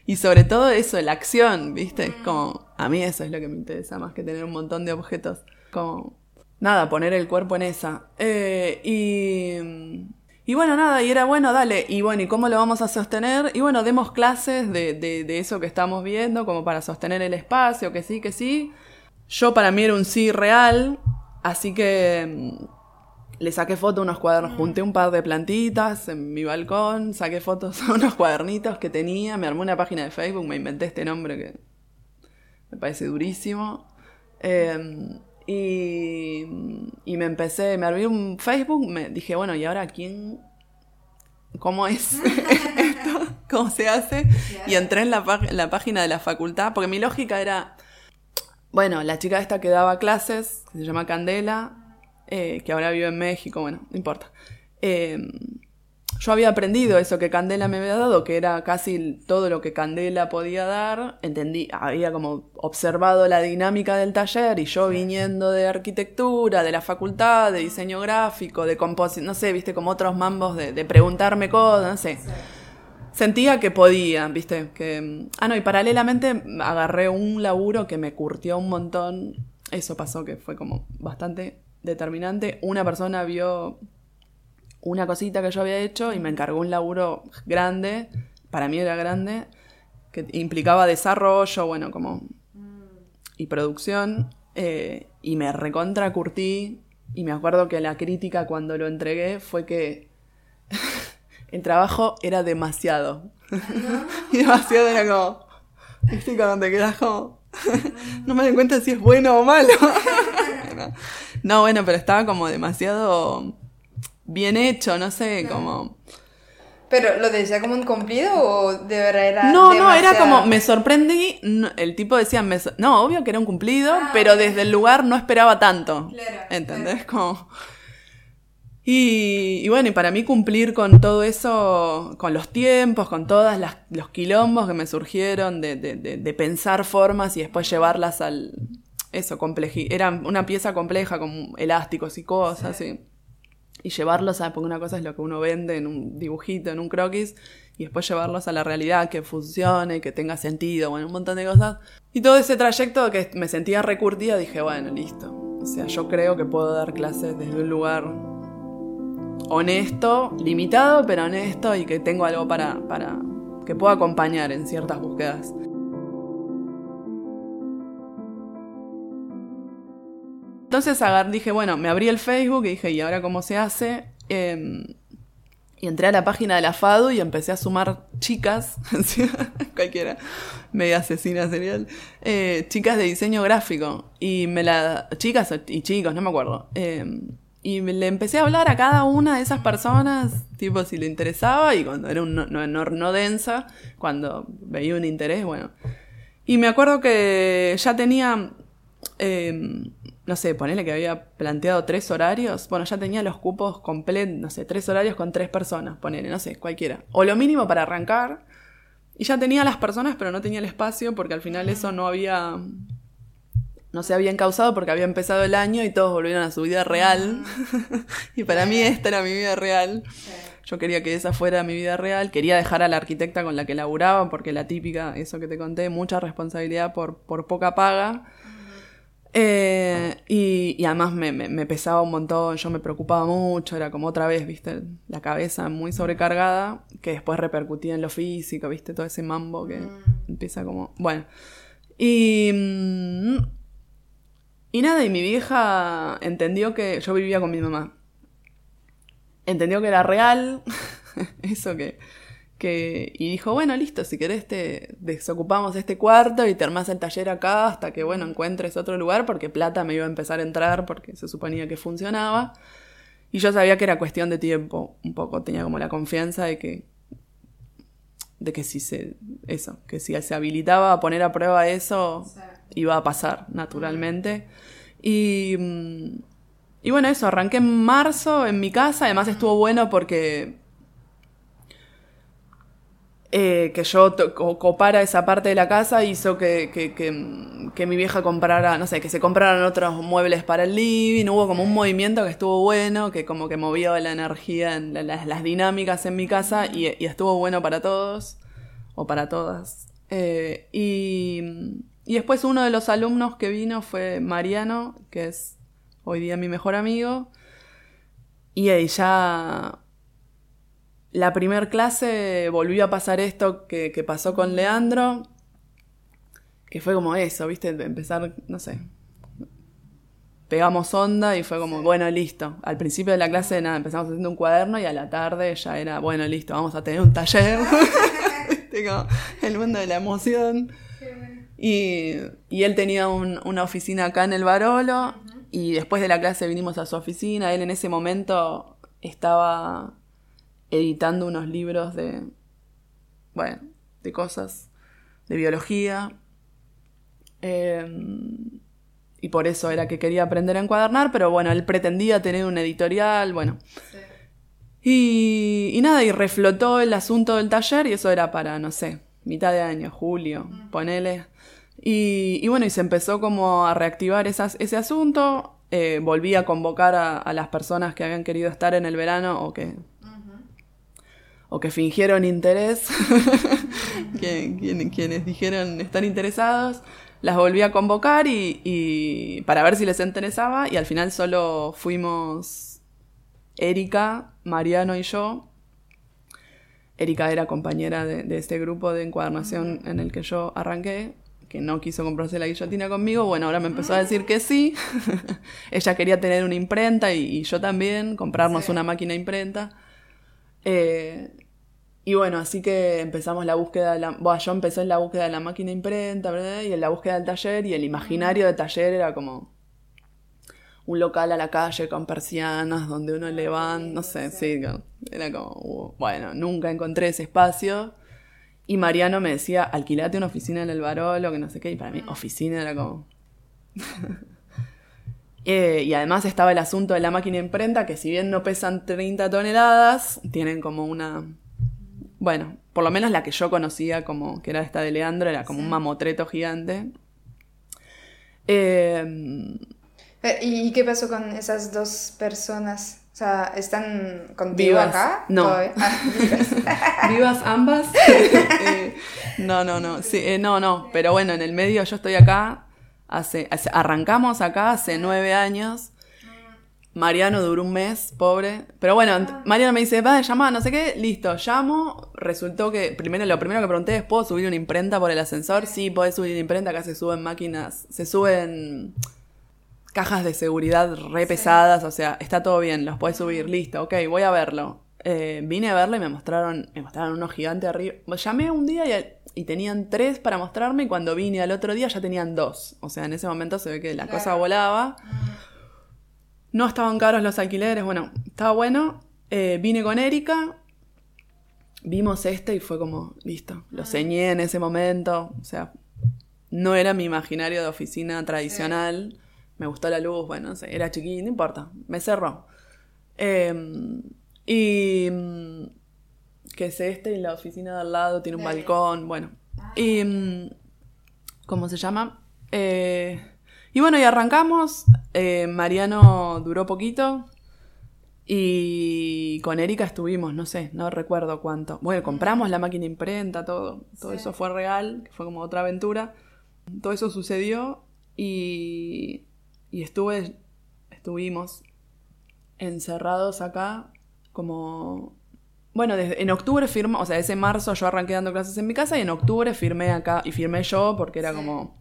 Y sobre todo eso, la acción, ¿viste? Es como, a mí eso es lo que me interesa más que tener un montón de objetos. Como, nada, poner el cuerpo en esa. Eh, y, y bueno, nada, y era bueno, dale. Y bueno, ¿y cómo lo vamos a sostener? Y bueno, demos clases de, de, de eso que estamos viendo, como para sostener el espacio, que sí, que sí. Yo para mí era un sí real, así que mm, le saqué fotos a unos cuadernos, junté un par de plantitas en mi balcón, saqué fotos a unos cuadernitos que tenía, me armé una página de Facebook, me inventé este nombre que me parece durísimo. Eh, y, y me empecé, me abrí un Facebook, me dije, bueno, ¿y ahora quién? ¿Cómo es esto? ¿Cómo se hace? Y entré en la, página de la facultad, porque mi lógica era, bueno, la chica esta que daba clases, que se llama Candela, eh, que ahora vive en México, bueno, no importa. Eh, yo había aprendido eso que Candela me había dado, que era casi todo lo que Candela podía dar. Entendí, había como observado la dinámica del taller y yo viniendo de arquitectura, de la facultad, de diseño gráfico, de composición, no sé, viste, como otros mambos de, de preguntarme cosas, no sé. Sentía que podía, viste, que... Ah, no, y paralelamente agarré un laburo que me curtió un montón. Eso pasó que fue como bastante determinante. Una persona vio una cosita que yo había hecho y me encargó un laburo grande, para mí era grande, que implicaba desarrollo, bueno, como... y producción, eh, y me recontra curtí, y me acuerdo que la crítica cuando lo entregué fue que el trabajo era demasiado. y demasiado era como... ¿Viste cuando te quedas como... no me doy cuenta si es bueno o malo. no, bueno, pero estaba como demasiado bien hecho, no sé, como... ¿Pero lo decía como un cumplido o de verdad era No, no, era como, me sorprendí, no, el tipo decía, me so- no, obvio que era un cumplido, pero desde el lugar no esperaba tanto. Claro, ¿Entendés? Como... Y, y bueno, y para mí cumplir con todo eso, con los tiempos, con todos los quilombos que me surgieron de, de- de- de pensar formas y después llevarlas al... Eso, compleji era una pieza compleja con elásticos y cosas, y, y llevarlos a... Porque una cosa es lo que uno vende en un dibujito, en un croquis, y después llevarlos a la realidad, que funcione, que tenga sentido, bueno, un montón de cosas. Y todo ese trayecto que me sentía recurtida, dije, bueno, listo. O sea, yo creo que puedo dar clases desde un lugar honesto, limitado, pero honesto y que tengo algo para, para que puedo acompañar en ciertas búsquedas. Entonces dije, bueno, me abrí el Facebook y dije, ¿y ahora cómo se hace? Em, y entré a la página de la FADU y empecé a sumar chicas, cualquiera, media asesina serial, eh, chicas de diseño gráfico. Y me la. chicas y chicos, no me acuerdo. Eh, y le empecé a hablar a cada una de esas personas, tipo si le interesaba, y cuando era un no, no, no- densa, cuando veía un interés, bueno. Y me acuerdo que ya tenía. eh, no sé, ponele que había planteado tres horarios, bueno, ya tenía los cupos completos, no sé, tres horarios con tres personas, ponele, no sé, cualquiera. O lo mínimo para arrancar. Y ya tenía las personas, pero no tenía el espacio porque al final eso no había no se había encausado porque había empezado el año y todos volvieron a su vida real. y para mí esta era mi vida real. Yo quería que esa fuera mi vida real. Quería dejar a la arquitecta con la que laburaba porque la típica, eso que te conté, mucha responsabilidad por, por poca paga. Eh, y, además me, me, pesaba un montón, yo me preocupaba mucho, era como otra vez, viste, la cabeza muy sobrecargada, que después repercutía en lo físico, viste, todo ese mambo que empieza como... Bueno, y... Mm, y nada, y mi vieja entendió que yo vivía con mi mamá. Entendió que era real, eso que, que... Y dijo, bueno, listo, si querés te desocupamos este cuarto y te armás el taller acá hasta que, bueno, encuentres otro lugar porque plata me iba a empezar a entrar porque se suponía que funcionaba. Y yo sabía que era cuestión de tiempo, un poco, tenía como la confianza de que de que si se eso, que si se habilitaba a poner a prueba eso, iba a pasar naturalmente. Y, mm, y bueno, eso, arranqué en marzo en mi casa, además estuvo bueno porque eh, que yo copara esa parte de la casa hizo que, que, que, mi vieja comprara, no sé, que se compraran otros muebles para el living, hubo como un movimiento que estuvo bueno, que como que movió la energía, en las, dinámicas en mi casa y, estuvo bueno para todos, o para todas. Eh, y y después uno de los alumnos que vino fue Mariano, que es hoy día mi mejor amigo. Y ya la primer clase volvió a pasar esto que, pasó con Leandro, que fue como eso, ¿viste? Empezar, no sé, pegamos onda y fue como, bueno, listo. Al principio de la clase, nada, empezamos haciendo un cuaderno y a la tarde ya era, bueno, listo, vamos a tener un taller. el mundo de la emoción. Y, él tenía una oficina acá en el Barolo y después de la clase vinimos a su oficina. Él en ese momento estaba editando unos libros de, bueno, de cosas, de biología. Em, y por eso era que quería aprender a encuadernar, pero bueno, él pretendía tener un editorial, bueno. Y, y, nada, y reflotó el asunto del taller y eso era para, no sé, mitad de año, julio, ponele. Y, bueno, y se empezó como a reactivar ese asunto. Eh, volví a convocar a, las personas que habían querido estar en el verano o que, o que fingieron interés, quienes dijeron estar interesados. Las volví a convocar y, y, para ver si les interesaba y al final solo fuimos Erika, Mariano y yo. Erika era compañera de, de este grupo de encuadernación en el que yo arranqué que no quiso comprarse la guillotina conmigo, bueno, ahora me empezó a decir que sí. Ella quería tener una imprenta y, yo también, comprarnos una máquina imprenta. Eh, y bueno, así que empezamos la búsqueda de la... Bueno, yo empecé en la búsqueda de la máquina imprenta, ¿verdad? Y en la búsqueda del taller, y el imaginario del taller era como un local a la calle con persianas donde uno levanta, no sé, sí, era como, bueno, nunca encontré ese espacio. Y Mariano me decía, alquilate una oficina en el Barolo, que no sé qué. Y para mí, oficina era como. Eh, y además estaba el asunto de la máquina imprenta, que si bien no pesan 30 toneladas, tienen como una. Bueno, por lo menos la que yo conocía como que era esta de Leandro, era como un mamotreto gigante. Eh, eh, ¿Y qué pasó con esas dos personas? O sea, ¿están contigo vivas. acá? No. Ah, vivas. ambas. Eh, no, no, no. Sí, no, no. Pero bueno, en el medio yo estoy acá. Hace, arrancamos acá hace nueve años. Mariano duró un mes, pobre. Pero bueno, Mariano me dice, va, llama, no sé qué, listo, llamo. Resultó que, primero, lo primero que pregunté es, ¿puedo subir una imprenta por el ascensor? Sí, podés subir una imprenta, acá se suben máquinas, se suben cajas de seguridad re pesadas, o sea, está todo bien, los puedes subir, listo, ok, voy a verlo. Eh, vine a verlo y me mostraron, me mostraron unos gigantes arriba. Llamé un día y, tenían tres para mostrarme y cuando vine al otro día ya tenían dos. O sea, en ese momento se ve que la cosa volaba. No estaban caros los alquileres, bueno, estaba bueno. Eh, vine con Erika, vimos este y fue como, listo, lo ceñé en ese momento. O sea, no era mi imaginario de oficina tradicional me gustó la luz, bueno, era chiquito, no importa, me cerró. Eh, y que es este y la oficina de al lado tiene un Dale. balcón, bueno. Y mm, ¿cómo se llama? Eh, y bueno, y arrancamos. eh, Mariano duró poquito. Y con Erika estuvimos, no sé, no recuerdo cuánto. Bueno, compramos la máquina imprenta, todo. Todo Sí. eso fue real, fue como otra aventura. Todo eso sucedió y, y estuve, estuvimos encerrados acá como... Bueno, desde, en octubre firmó, o sea, ese marzo yo arranqué dando clases en mi casa y en octubre firmé acá y firmé yo porque era Sí. como,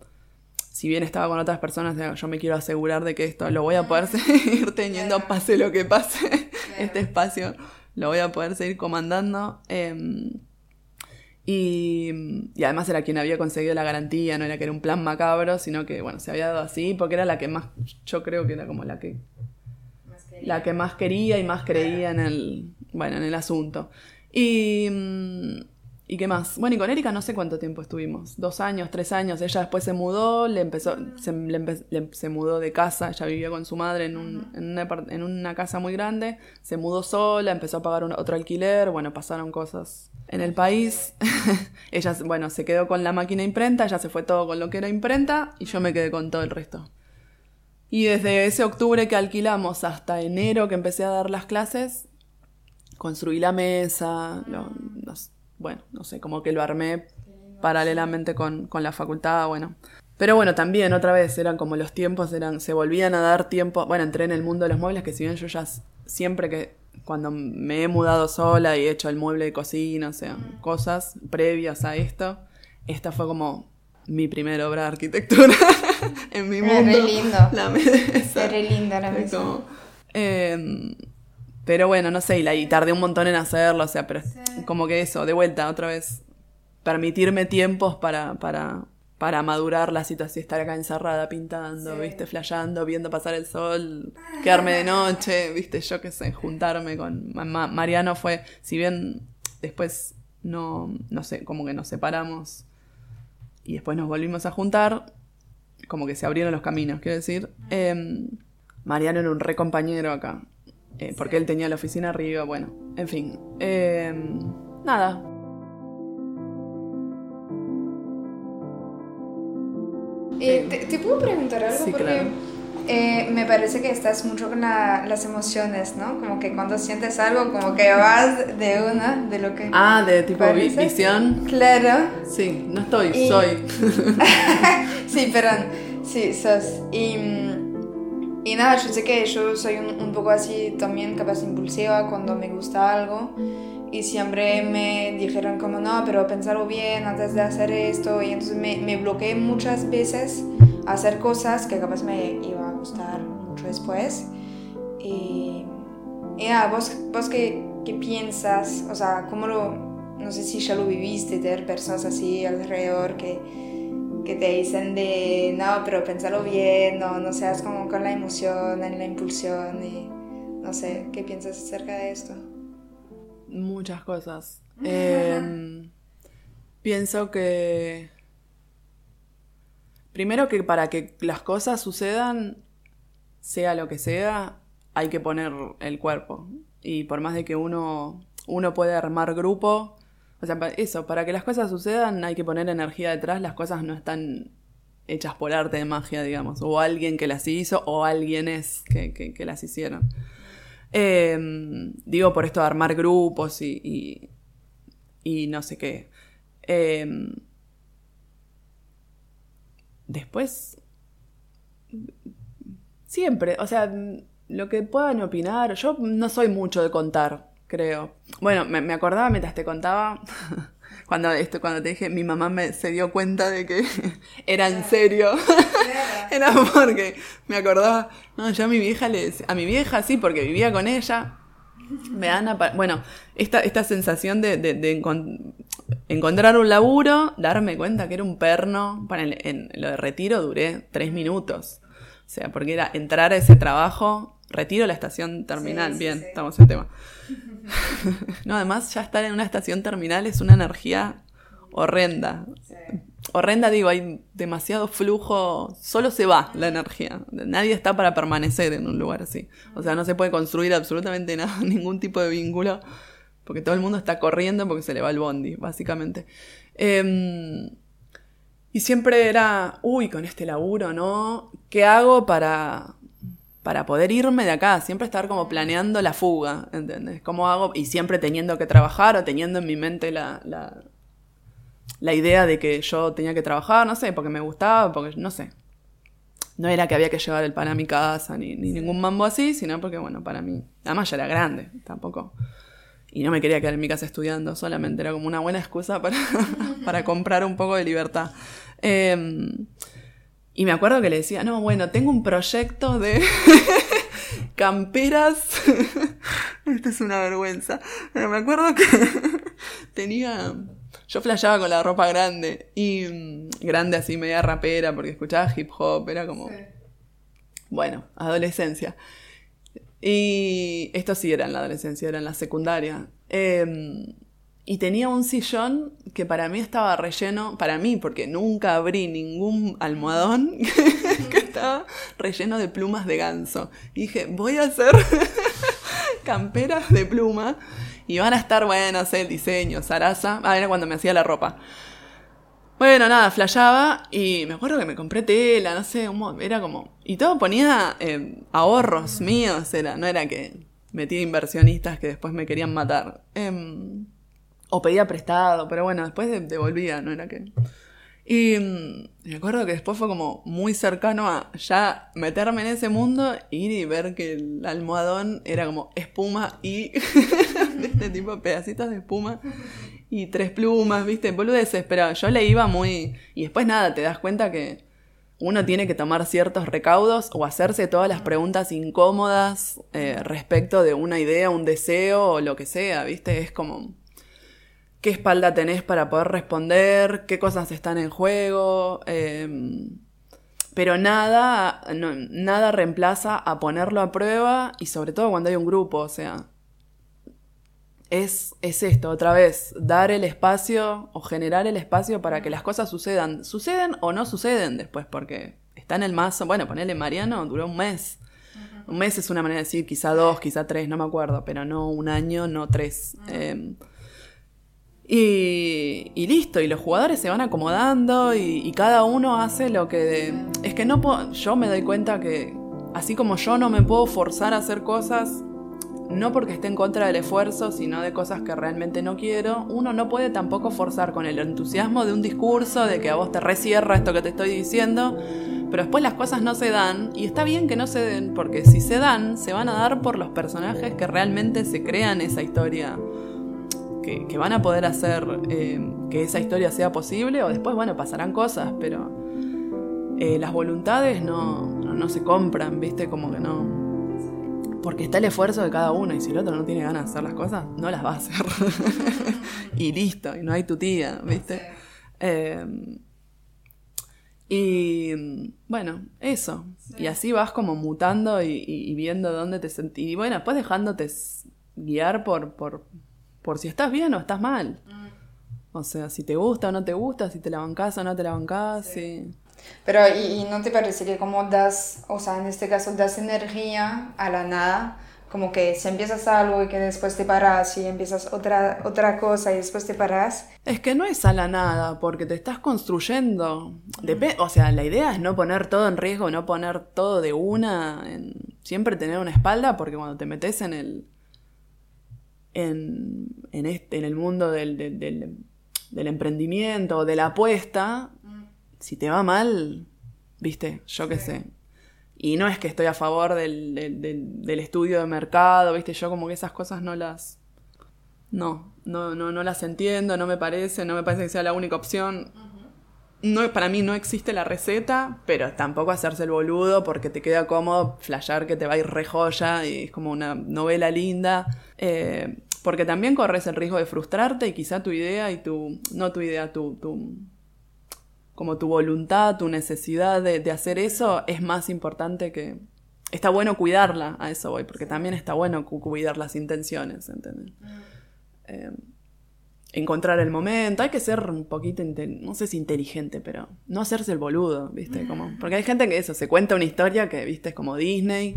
si bien estaba con otras personas, yo me quiero asegurar de que esto lo voy a poder seguir teniendo, Claro. pase lo que pase, este espacio lo voy a poder seguir comandando. em, y, y además era quien había conseguido la garantía, no era que era un plan macabro, sino que, bueno, se había dado así, porque era la que más, yo creo que era como la que la que más quería y más creía en el, bueno, en el asunto. Y, mm, ¿y qué más? Bueno, y con Erika no sé cuánto tiempo estuvimos, dos años, tres años. Ella después se mudó, le empezó, se, le empe- le- se mudó de casa, ella vivía con su madre en, un- en, una, apart- en una casa muy grande, se mudó sola, empezó a pagar un- otro alquiler, bueno, pasaron cosas en el país. ella, bueno, se quedó con la máquina imprenta, ella se fue todo con lo que era imprenta y yo me quedé con todo el resto. Y desde ese octubre que alquilamos hasta enero que empecé a dar las clases, construí la mesa, lo- los- bueno, no sé, como que lo armé paralelamente con, con la facultad, bueno. Pero bueno, también otra vez eran como los tiempos, eran, se volvían a dar tiempo. Bueno, entré en el mundo de los muebles, que si bien yo ya siempre que cuando me he mudado sola y he hecho el mueble de cocina, o sea, cosas previas a esto, esta fue como mi primera obra de arquitectura en mi Es mundo. re lindo. La mesa. Es re linda la Es mesa. como, eh, pero bueno, no sé, y, la, y tardé un montón en hacerlo, o sea, pero como que eso, de vuelta, otra vez, permitirme tiempos para, para, para madurar la situación, estar acá encerrada pintando, Sí. viste, flayando, viendo pasar el sol, quedarme de noche, viste, yo qué sé, juntarme con Ma- Ma- Mariano fue, si bien después no, no sé, como que nos separamos y después nos volvimos a juntar, como que se abrieron los caminos, quiero decir. Eh, Mariano era un re compañero acá, eh, porque él tenía la oficina arriba, bueno, en fin. Eh, nada. Eh, te, te puedo preguntar algo Sí, porque claro. eh, me parece que estás mucho con la- las emociones, ¿no? Como que cuando sientes algo, como que vas de una, de lo que... Ah, de tipo parece. visión. Claro. Sí, no estoy, Y- soy. Sí, perdón. Sí, sos. Y, mm, y nada, yo sé que yo soy un, un poco así también, capaz impulsiva cuando me gusta algo. Y siempre me dijeron como, no, pero pensarlo bien antes de hacer esto. Y entonces me, me bloqueé muchas veces a hacer cosas que capaz me iba a gustar mucho después. Y, y nada, vos, vos qué, qué piensas, o sea, cómo lo, no sé si ya lo viviste, tener personas así alrededor que, que te dicen de, no, pero pensarlo bien, no, no seas como con la emoción, en la impulsión y no sé, ¿qué piensas acerca de esto? Muchas cosas. Eh, pienso que... Primero que para que las cosas sucedan, sea lo que sea, hay que poner el cuerpo. Y por más de que uno, uno puede armar grupo, o sea, eso, para que las cosas sucedan hay que poner energía detrás, las cosas no están hechas por arte de magia, digamos, o alguien que las hizo o alguienes que, que, que las hicieron. Eh, digo por esto de armar grupos y, y, no sé qué. Eh, después, siempre, o sea, lo que puedan opinar, yo no soy mucho de contar, creo. Bueno, me, me acordaba mientras te contaba, cuando, esto, cuando te dije, mi mamá me, se dio cuenta de que era en serio. Era porque me acordaba, no, yo a mi vieja le decía- a mi vieja sí, porque vivía con ella. Me dan bueno, esta, esta sensación de, de- de encon- encontrar un laburo, darme cuenta que era un perno, para el- en, lo de retiro duré tres minutos. O sea, porque era entrar a ese trabajo, retiro a la estación terminal, Sí, sí, bien, sí. estamos en tema. no, además ya estar en una estación terminal es una energía horrenda. horrenda, digo, hay demasiado flujo, solo se va la energía. Nadie está para permanecer en un lugar así. O sea, no se puede construir absolutamente nada, ningún tipo de vínculo, porque todo el mundo está corriendo porque se le va el bondi, básicamente. Em, y siempre era, uy, con este laburo, ¿no? ¿Qué hago para, para poder irme de acá? Siempre estar como planeando la fuga, ¿entendés? ¿Cómo hago? Y siempre teniendo que trabajar o teniendo en mi mente la, la, la idea de que yo tenía que trabajar, no sé, porque me gustaba, porque no sé. No era que había que llevar el pan a mi casa ni, ni ningún mambo así, sino porque, bueno, para mí, además ya era grande, tampoco. Y no me quería quedar en mi casa estudiando, solamente era como una buena excusa para, para comprar un poco de libertad. Em, y me acuerdo que le decía, no, bueno, tengo un proyecto de camperas. Esto es una vergüenza. Pero me acuerdo que tenía yo flasheaba con la ropa grande y mm, grande así, media rapera, porque escuchaba hip hop, era como... Bueno, adolescencia. Y esto sí era en la adolescencia, era en la secundaria. Em, y tenía un sillón que para mí estaba relleno, para mí, porque nunca abrí ningún almohadón, que estaba relleno de plumas de ganso. Dije, voy a hacer camperas de pluma y van a estar, bueno, sé, el diseño, Sarasa. Ah, era cuando me hacía la ropa. Bueno, nada, flasheaba y me acuerdo que me compré tela, no sé, era como... Y todo ponía eh, ahorros míos, era, no era que metía inversionistas que después me querían matar. Em, o pedía prestado, pero bueno, después devolvía, no era que... Y mm, me acuerdo que después fue como muy cercano a ya meterme en ese mundo, ir y ver que el almohadón era como espuma y este tipo pedacitos de espuma y tres plumas, viste, boludeces, pero yo le iba muy... Y después nada, te das cuenta que uno tiene que tomar ciertos recaudos o hacerse todas las preguntas incómodas eh, respecto de una idea, un deseo o lo que sea, viste, es como qué espalda tenés para poder responder, qué cosas están en juego. Em, pero nada, nada reemplaza a ponerlo a prueba y sobre todo cuando hay un grupo, o sea, es, es esto, otra vez, dar el espacio o generar el espacio para que las cosas sucedan. Suceden o no suceden después, porque está en el mazo, bueno, ponerle Mariano, duró un mes. Un mes es una manera de decir, quizá dos, quizá tres, no me acuerdo, pero no un año, no tres. Y, listo, y los jugadores se van acomodando y, cada uno hace lo que... Es que no puedo, yo me doy cuenta que así como yo no me puedo forzar a hacer cosas, no porque esté en contra del esfuerzo, sino de cosas que realmente no quiero, uno no puede tampoco forzar con el entusiasmo de un discurso, de que a vos te recierra esto que te estoy diciendo, pero después las cosas no se dan, y está bien que no se den, porque si se dan, se van a dar por los personajes que realmente se crean esa historia que, van a poder hacer eh, que esa historia sea posible o después, bueno, pasarán cosas, pero eh, las voluntades no, no, se compran, ¿viste? Como que no... Porque está el esfuerzo de cada uno y si el otro no tiene ganas de hacer las cosas, no las va a hacer. y listo, y no hay tu tía, ¿viste? Em, y bueno, eso. Y así vas como mutando y, viendo dónde te sentís. Y bueno, después dejándote guiar por, por, por si estás bien o estás mal. Mm. O sea, si te gusta o no te gusta, si te la bancás o no te la bancás. Sí. Pero, ¿y, no te parece que como das, o sea, en este caso, das energía a la nada? Como que si empiezas algo y que después te paras y empiezas otra, otra cosa y después te paras. Es que no es a la nada, porque te estás construyendo. o sea, la idea es no poner todo en riesgo, no poner todo de una, en, siempre tener una espalda, porque cuando te metes en el, en, en, este, en el mundo del, del, del, emprendimiento, de la apuesta, si te va mal, viste, yo qué sé. Y no es que estoy a favor del, del, estudio de mercado, viste, yo como que esas cosas no las... No, no, no, no las entiendo, no me parece, no me parece que sea la única opción. No, para mí no existe la receta, pero tampoco hacerse el boludo porque te queda cómodo flashear que te va a ir re joya y es como una novela linda. Eh, porque también corres el riesgo de frustrarte y quizá tu idea y tu, no tu idea, tu, tu como tu voluntad, tu necesidad de, hacer eso es más importante que... Está bueno cuidarla, a eso voy, porque también está bueno cuidar las intenciones, ¿entendés? Eh, encontrar el momento. Hay que ser un poquito, no sé si inteligente, pero no hacerse el boludo, ¿viste? Como, porque hay gente que eso, se cuenta una historia que, ¿viste? Es como Disney.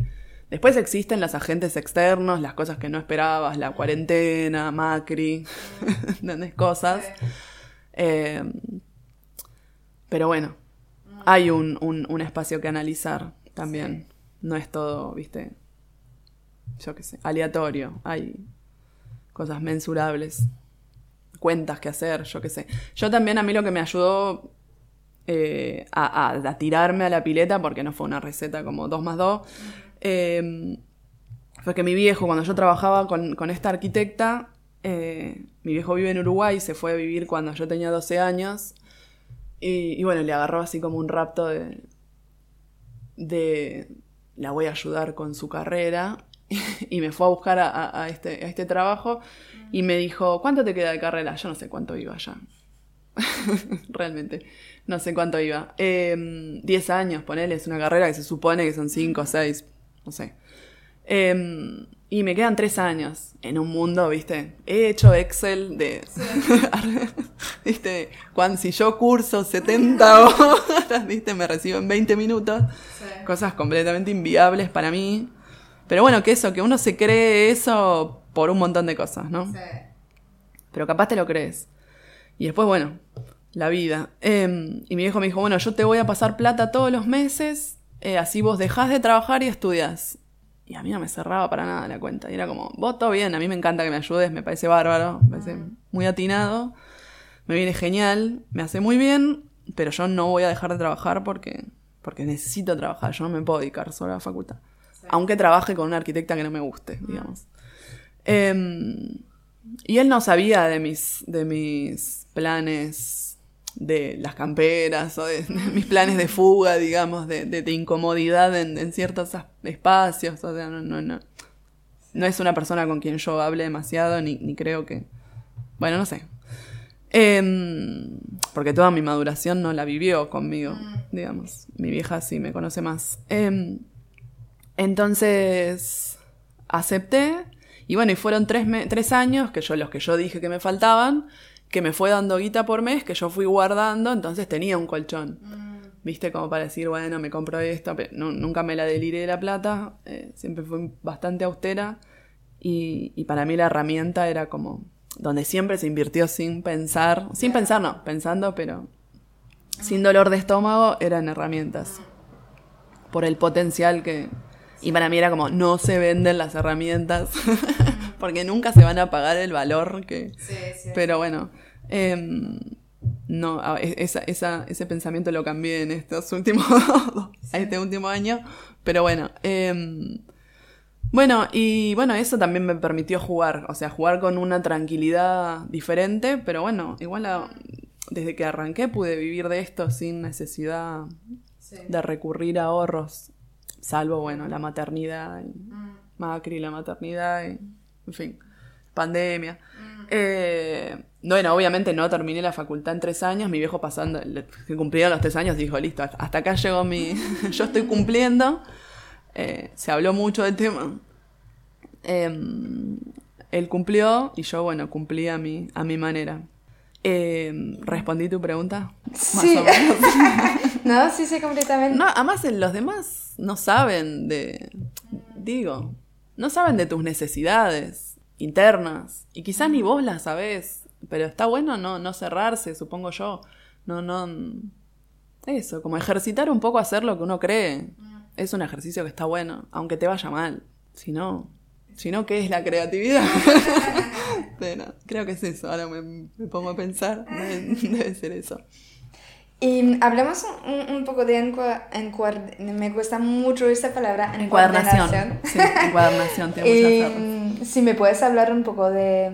Después existen los agentes externos, las cosas que no esperabas, la cuarentena, Macri, ¿entendés? Cosas. Eh, pero bueno, hay un, un- un espacio que analizar también. No es todo, ¿viste? Yo qué sé, aleatorio. Hay cosas mensurables, cuentas que hacer, yo qué sé. Yo también a mí lo que me ayudó eh, a, a- a tirarme a la pileta, porque no fue una receta como 2 más 2, eh, fue que mi viejo, cuando yo trabajaba con, con esta arquitecta, eh, mi viejo vive en Uruguay, se fue a vivir cuando yo tenía 12 años, y, bueno, le agarró así como un rapto de, de la voy a ayudar con su carrera, y me fue a buscar a, este, este trabajo, y me dijo, ¿cuánto te queda de carrera? Yo no sé cuánto iba ya. Realmente. No sé cuánto iba. Eh, 10 años, ponele, es una carrera que se supone que son 5 o 6, no sé. Eh, y me quedan 3 años en un mundo, ¿viste? He hecho Excel de... ¿Viste? Cuando, si yo curso 70 horas, ¿viste? Me recibo en 20 minutos. Cosas completamente inviables para mí. Pero bueno, que eso, que uno se cree eso por un montón de cosas, ¿no? Pero capaz te lo crees. Y después, bueno, la vida. Eh, y mi viejo me dijo, bueno, yo te voy a pasar plata todos los meses, eh, así vos dejás de trabajar y estudias. Y a mí no me cerraba para nada la cuenta. Y era como, vos todo bien, a mí me encanta que me ayudes, me parece bárbaro, me parece muy atinado, me viene genial, me hace muy bien, pero yo no voy a dejar de trabajar porque, porque necesito trabajar, yo no me puedo dedicar solo a la facultad. Aunque trabaje con una arquitecta que no me guste, digamos. Em, y él no sabía de mis, de mis planes de las camperas o de, de mis planes de fuga, digamos, de, de- de incomodidad en, en ciertos espacios. O sea, no, no, no. No es una persona con quien yo hable demasiado, ni, ni creo que. Bueno, no sé. Em, porque toda mi maduración no la vivió conmigo, digamos. Mi vieja sí me conoce más. Em, entonces, acepté. Y bueno, y fueron tres, tres años, que yo, los que yo dije que me faltaban, que me fue dando guita por mes, que yo fui guardando, entonces tenía un colchón. Viste, como para decir, bueno, me compro esto, pero nu- nunca me la deliré la plata, eh, siempre fui bastante austera. Y, y para mí la herramienta era como donde siempre se invirtió sin pensar, sin pensar no, pensando, pero sin dolor de estómago, eran herramientas. Por el potencial que... Y para mí era como, no se venden las herramientas, porque nunca se van a pagar el valor que... Pero bueno, em, no, e- esa, esa- ese pensamiento lo cambié en estos últimos, este último año, pero bueno, em, bueno, y bueno, eso también me permitió jugar, o sea, jugar con una tranquilidad diferente, pero bueno, igual a- desde que arranqué pude vivir de esto sin necesidad de recurrir a ahorros, salvo, bueno, la maternidad, y Macri, la maternidad, y, en fin, pandemia. Eh, bueno, obviamente no terminé la facultad en tres años, mi viejo pasando, que cumplieron los tres años, dijo, listo, hasta acá llegó mi, yo estoy cumpliendo. Eh, se habló mucho del tema. Eh, él cumplió y yo, bueno, cumplí a mi, a mi manera. Eh, ¿Respondí tu pregunta? Más Sí. o menos. no, sí, sí, completamente. No, además los demás no saben de, digo, no saben de tus necesidades internas. Y quizás ni vos las sabés, pero está bueno no, no cerrarse, supongo yo, no, no, eso, como ejercitar un poco hacer lo que uno cree, es un ejercicio que está bueno, aunque te vaya mal, si no, si no, ¿qué es la creatividad? pero creo que es eso, ahora me, me pongo a pensar, debe, debe ser eso. Y hablemos un, un poco de encua- encuad- Me cuesta mucho esta palabra, Encuadernación. encuadernación. Sí, encuadernación, Y, mm, si me puedes hablar un poco de,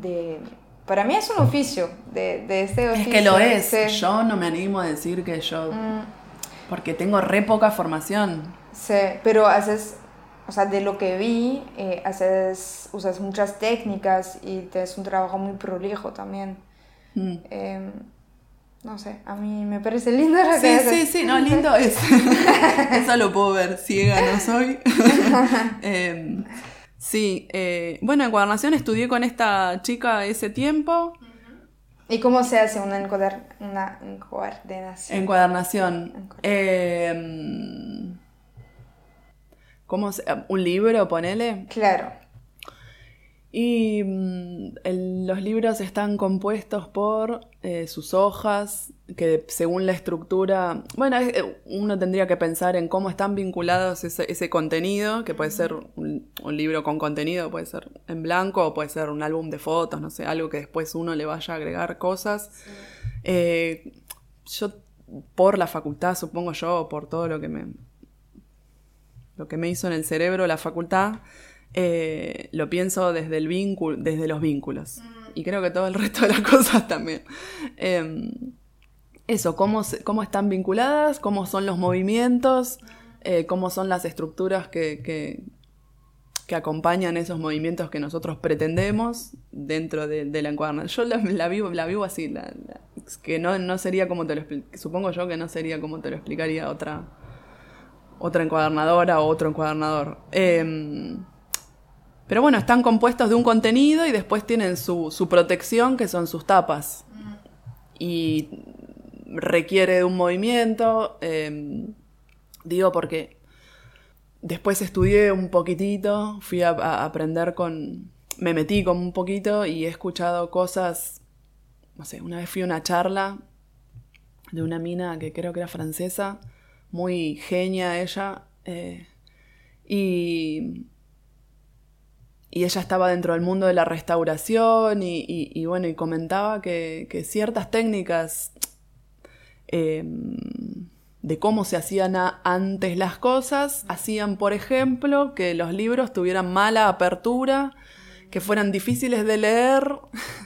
de... Para mí es un oficio, de, de este Es oficio. que lo es. Sí. Yo no me animo a decir que yo. Mm, Porque tengo re poca formación. sí, pero haces, o sea, de lo que vi, eh, haces, usas muchas técnicas y tienes un trabajo muy prolijo también. Mm. Eh, no sé, a mí me parece lindo Sí, sí, sí, no, lindo es. Eso lo puedo ver, ciega no soy. Em, Sí, eh, bueno, encuadernación estudié con esta chica ese tiempo. ¿Y cómo se hace una, encuader- una encuadernación? Encuadernación. Eh, ¿Cómo se- Un libro, ponele. Claro. Y mm, el- los libros están compuestos por eh, sus hojas, que según la estructura, bueno, es- eh, uno tendría que pensar en cómo están vinculados ese, ese contenido, que puede ser un, un libro con contenido, puede ser en blanco o puede ser un álbum de fotos, no sé, algo que después uno le vaya a agregar cosas. Eh, yo, por la facultad, supongo yo, por todo lo que me, lo que me hizo en el cerebro la facultad, eh, lo pienso desde el vínculo, desde los vínculos. Y creo que todo el resto de las cosas también. Eh, eso, cómo, cómo están vinculadas, cómo son los movimientos, eh, cómo son las estructuras que, que, que acompañan esos movimientos que nosotros pretendemos dentro de, de la encuadernación. Yo la, la vivo, la vivo así, la- la- que no, no sería como te lo supongo yo que no sería como te lo explicaría otra, otra encuadernadora o otro encuadernador. Eh, pero bueno, están compuestos de un contenido y después tienen su, su protección, que son sus tapas. Y requiere de un movimiento. eh, digo porque después estudié un poquitito, fui a, a aprender con... Me metí con un poquito y he escuchado cosas... No sé, una vez fui a una charla de una mina que creo que era francesa, muy genia ella, eh, y, y ella estaba dentro del mundo de la restauración y, bueno, y comentaba que, ciertas técnicas eh, de cómo se hacían antes las cosas hacían, por ejemplo, que los libros tuvieran mala apertura, que fueran difíciles de leer,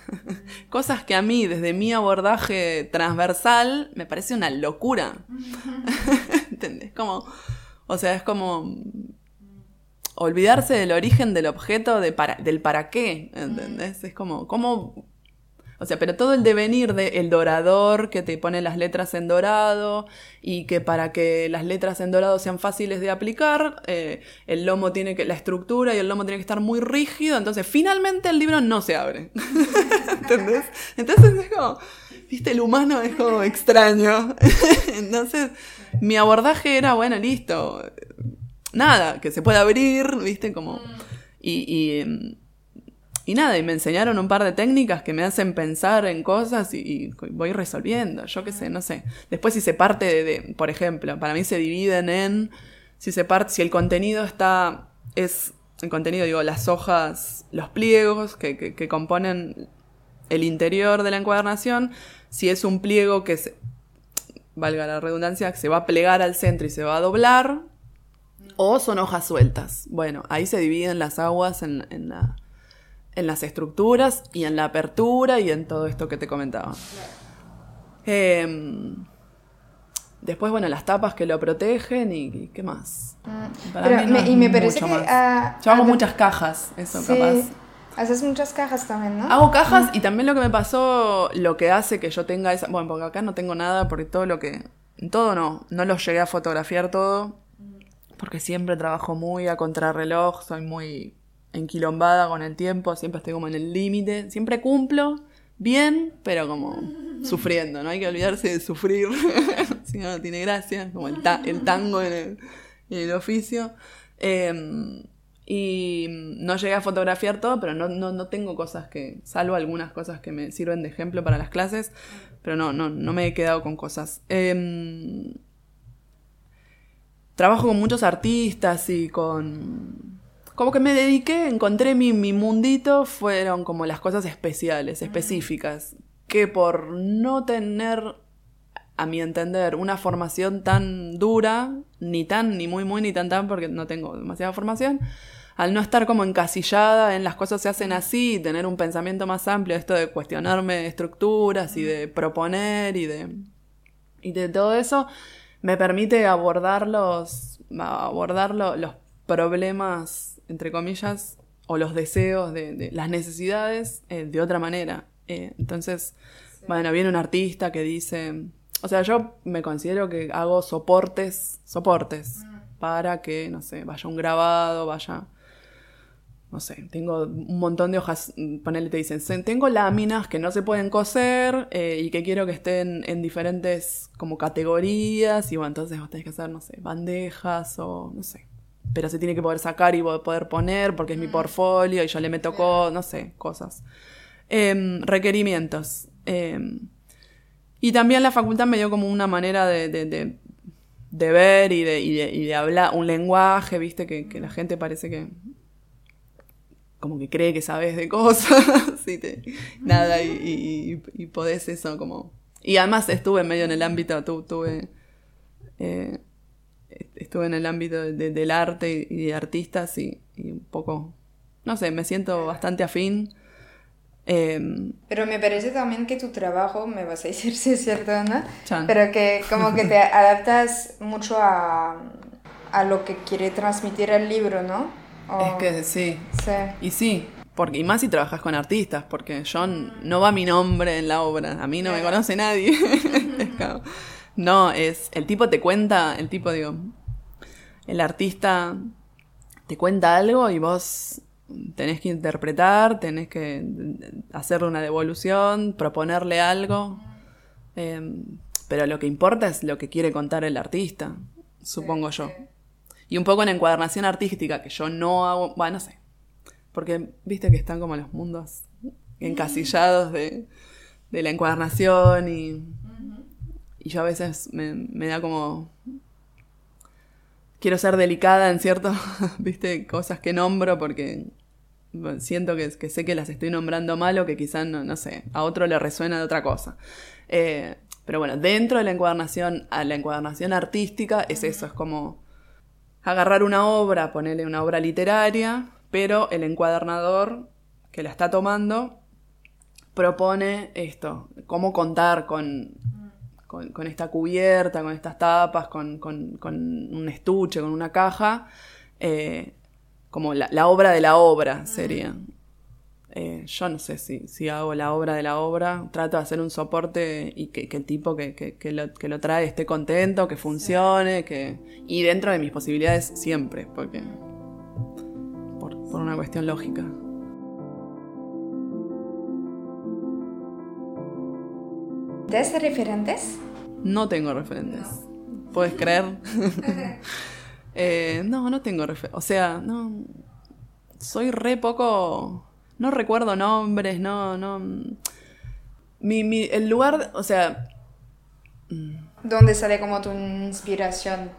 cosas que a mí, desde mi abordaje transversal, me parece una locura. ¿Entendés? Como, o sea, es como olvidarse del origen del objeto, de para, del para qué, ¿entendés? Es como, ¿cómo? O sea, pero todo el devenir de el dorador que te pone las letras en dorado y que para que las letras en dorado sean fáciles de aplicar, eh, el lomo tiene que, la estructura y el lomo tiene que estar muy rígido, entonces finalmente el libro no se abre. ¿Entendés? Entonces es como, viste, el humano es como extraño. entonces, mi abordaje era, bueno, listo, nada, que se pueda abrir, viste, como... Y, y, y nada, y me enseñaron un par de técnicas que me hacen pensar en cosas y, y voy resolviendo, yo qué sé, no sé. Después si se parte de, de- por ejemplo, para mí se dividen en, si se parte, si el contenido está, es, el contenido digo, las hojas, los pliegos que, que, que componen el interior de la encuadernación, si es un pliego que se, valga la redundancia, que se va a plegar al centro y se va a doblar, o son hojas sueltas. Bueno, ahí se dividen las aguas en, en la, en las estructuras y en la apertura y en todo esto que te comentaba. Em, después, bueno, las tapas que lo protegen y, y qué más. Para Pero mí no me- es y me parece que, más. ah, Yo hago ah, muchas cajas, eso Sí. capaz. Haces muchas cajas también, ¿no? Hago cajas y también lo que me pasó, lo que hace que yo tenga esa... Bueno, porque acá no tengo nada, porque todo lo que... Todo no, no lo llegué a fotografiar todo, porque siempre trabajo muy a contrarreloj, soy muy enquilombada con el tiempo, siempre estoy como en el límite, siempre cumplo bien, pero como sufriendo, no hay que olvidarse de sufrir, si no, no tiene gracia, como el, ta- el tango en el, en el oficio. Eh, y no llegué a fotografiar todo, pero no, no, no tengo cosas que, salvo algunas cosas que me sirven de ejemplo para las clases, pero no, no, no me he quedado con cosas. Em, trabajo con muchos artistas y con... Como que me dediqué, encontré mi, mi mundito, fueron como las cosas especiales, específicas, que por no tener, a mi entender, una formación tan dura, ni tan, ni muy, muy, ni tan, tan, porque no tengo demasiada formación, al no estar como encasillada en las cosas se hacen así, tener un pensamiento más amplio, esto de cuestionarme estructuras y de proponer y de, y de todo eso, me permite abordar los, abordar lo- los problemas, entre comillas, o los deseos de, de las necesidades eh, de otra manera. Eh, entonces, bueno, viene un artista que dice, o sea, yo me considero que hago soportes, soportes, para que, no sé, vaya un grabado, vaya, no sé, tengo un montón de hojas, ponele, te dicen, "Se- tengo láminas que no se pueden coser eh, y que quiero que estén en diferentes como categorías y bueno, entonces vos tenés que hacer, no sé, bandejas o no sé. Pero se tiene que poder sacar y poder poner porque es mi portfolio y yo le meto, no sé, cosas. Em, requerimientos. Em, y también la facultad me dio como una manera de, de- de- de ver y de, y de- y de hablar, un lenguaje, viste, que, que la gente parece que como que cree que sabes de cosas y te- nada, y, y- y- y podés eso como... Y además estuve medio en el ámbito, tu- tuve... eh, estuve en el ámbito de- de- del arte y, de artistas y, y un poco, no sé, me siento bastante afín. Em, Pero me parece también que tu trabajo, me vas a decir si es cierto o no, Chan. pero que como que te adaptas mucho a, a lo que quiere transmitir el libro, ¿no? O- es que sí, Sí. Y sí, porque, y más si trabajas con artistas, porque yo no va mi nombre en la obra, a mí no me conoce nadie. No, es, el tipo te cuenta, el tipo, digo, el artista te cuenta algo y vos tenés que interpretar, tenés que hacerle una devolución, proponerle algo. Em, pero lo que importa es lo que quiere contar el artista, supongo yo. Y un poco en encuadernación artística, que yo no hago, bueno, no sé. Porque viste que están como los mundos encasillados de, de la encuadernación y, y yo a veces me, me da como... Quiero ser delicada en cierto, viste, cosas que nombro porque siento que, que sé que las estoy nombrando mal o que quizás, no, no sé, a otro le resuena de otra cosa. Eh, pero bueno, dentro de la encuadernación, a la encuadernación artística es eso, es como agarrar una obra, ponerle una obra literaria, pero el encuadernador que la está tomando propone esto, cómo contar con, con, con esta cubierta, con estas tapas, con, con- un estuche, con una caja, eh, como la, la obra de la obra sería. Eh, yo no sé si, si hago la obra de la obra, trato de hacer un soporte y que, que el tipo que, que- que lo, que lo trae esté contento, que funcione, que y dentro de mis posibilidades siempre, porque por, por una cuestión lógica. ¿Tienes referentes? No tengo referentes. ¿Puedes creer? Eh, no, no tengo referentes. O sea, no. Soy re poco. No recuerdo nombres, no, no. Mi, mi, el lugar, o sea, ¿Dónde sale como tu inspiración?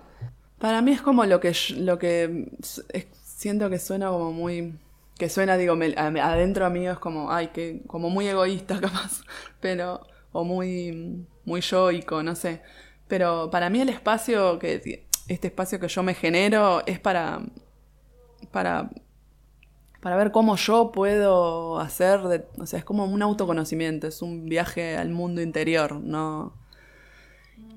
Para mí es como lo que lo que es- siento que suena como muy que suena digo me- a- adentro mío es como ay que como muy egoísta capaz pero o muy muy yoico no sé pero para mí el espacio que este espacio que yo me genero es para para para ver cómo yo puedo hacer de, o sea es como un autoconocimiento es un viaje al mundo interior no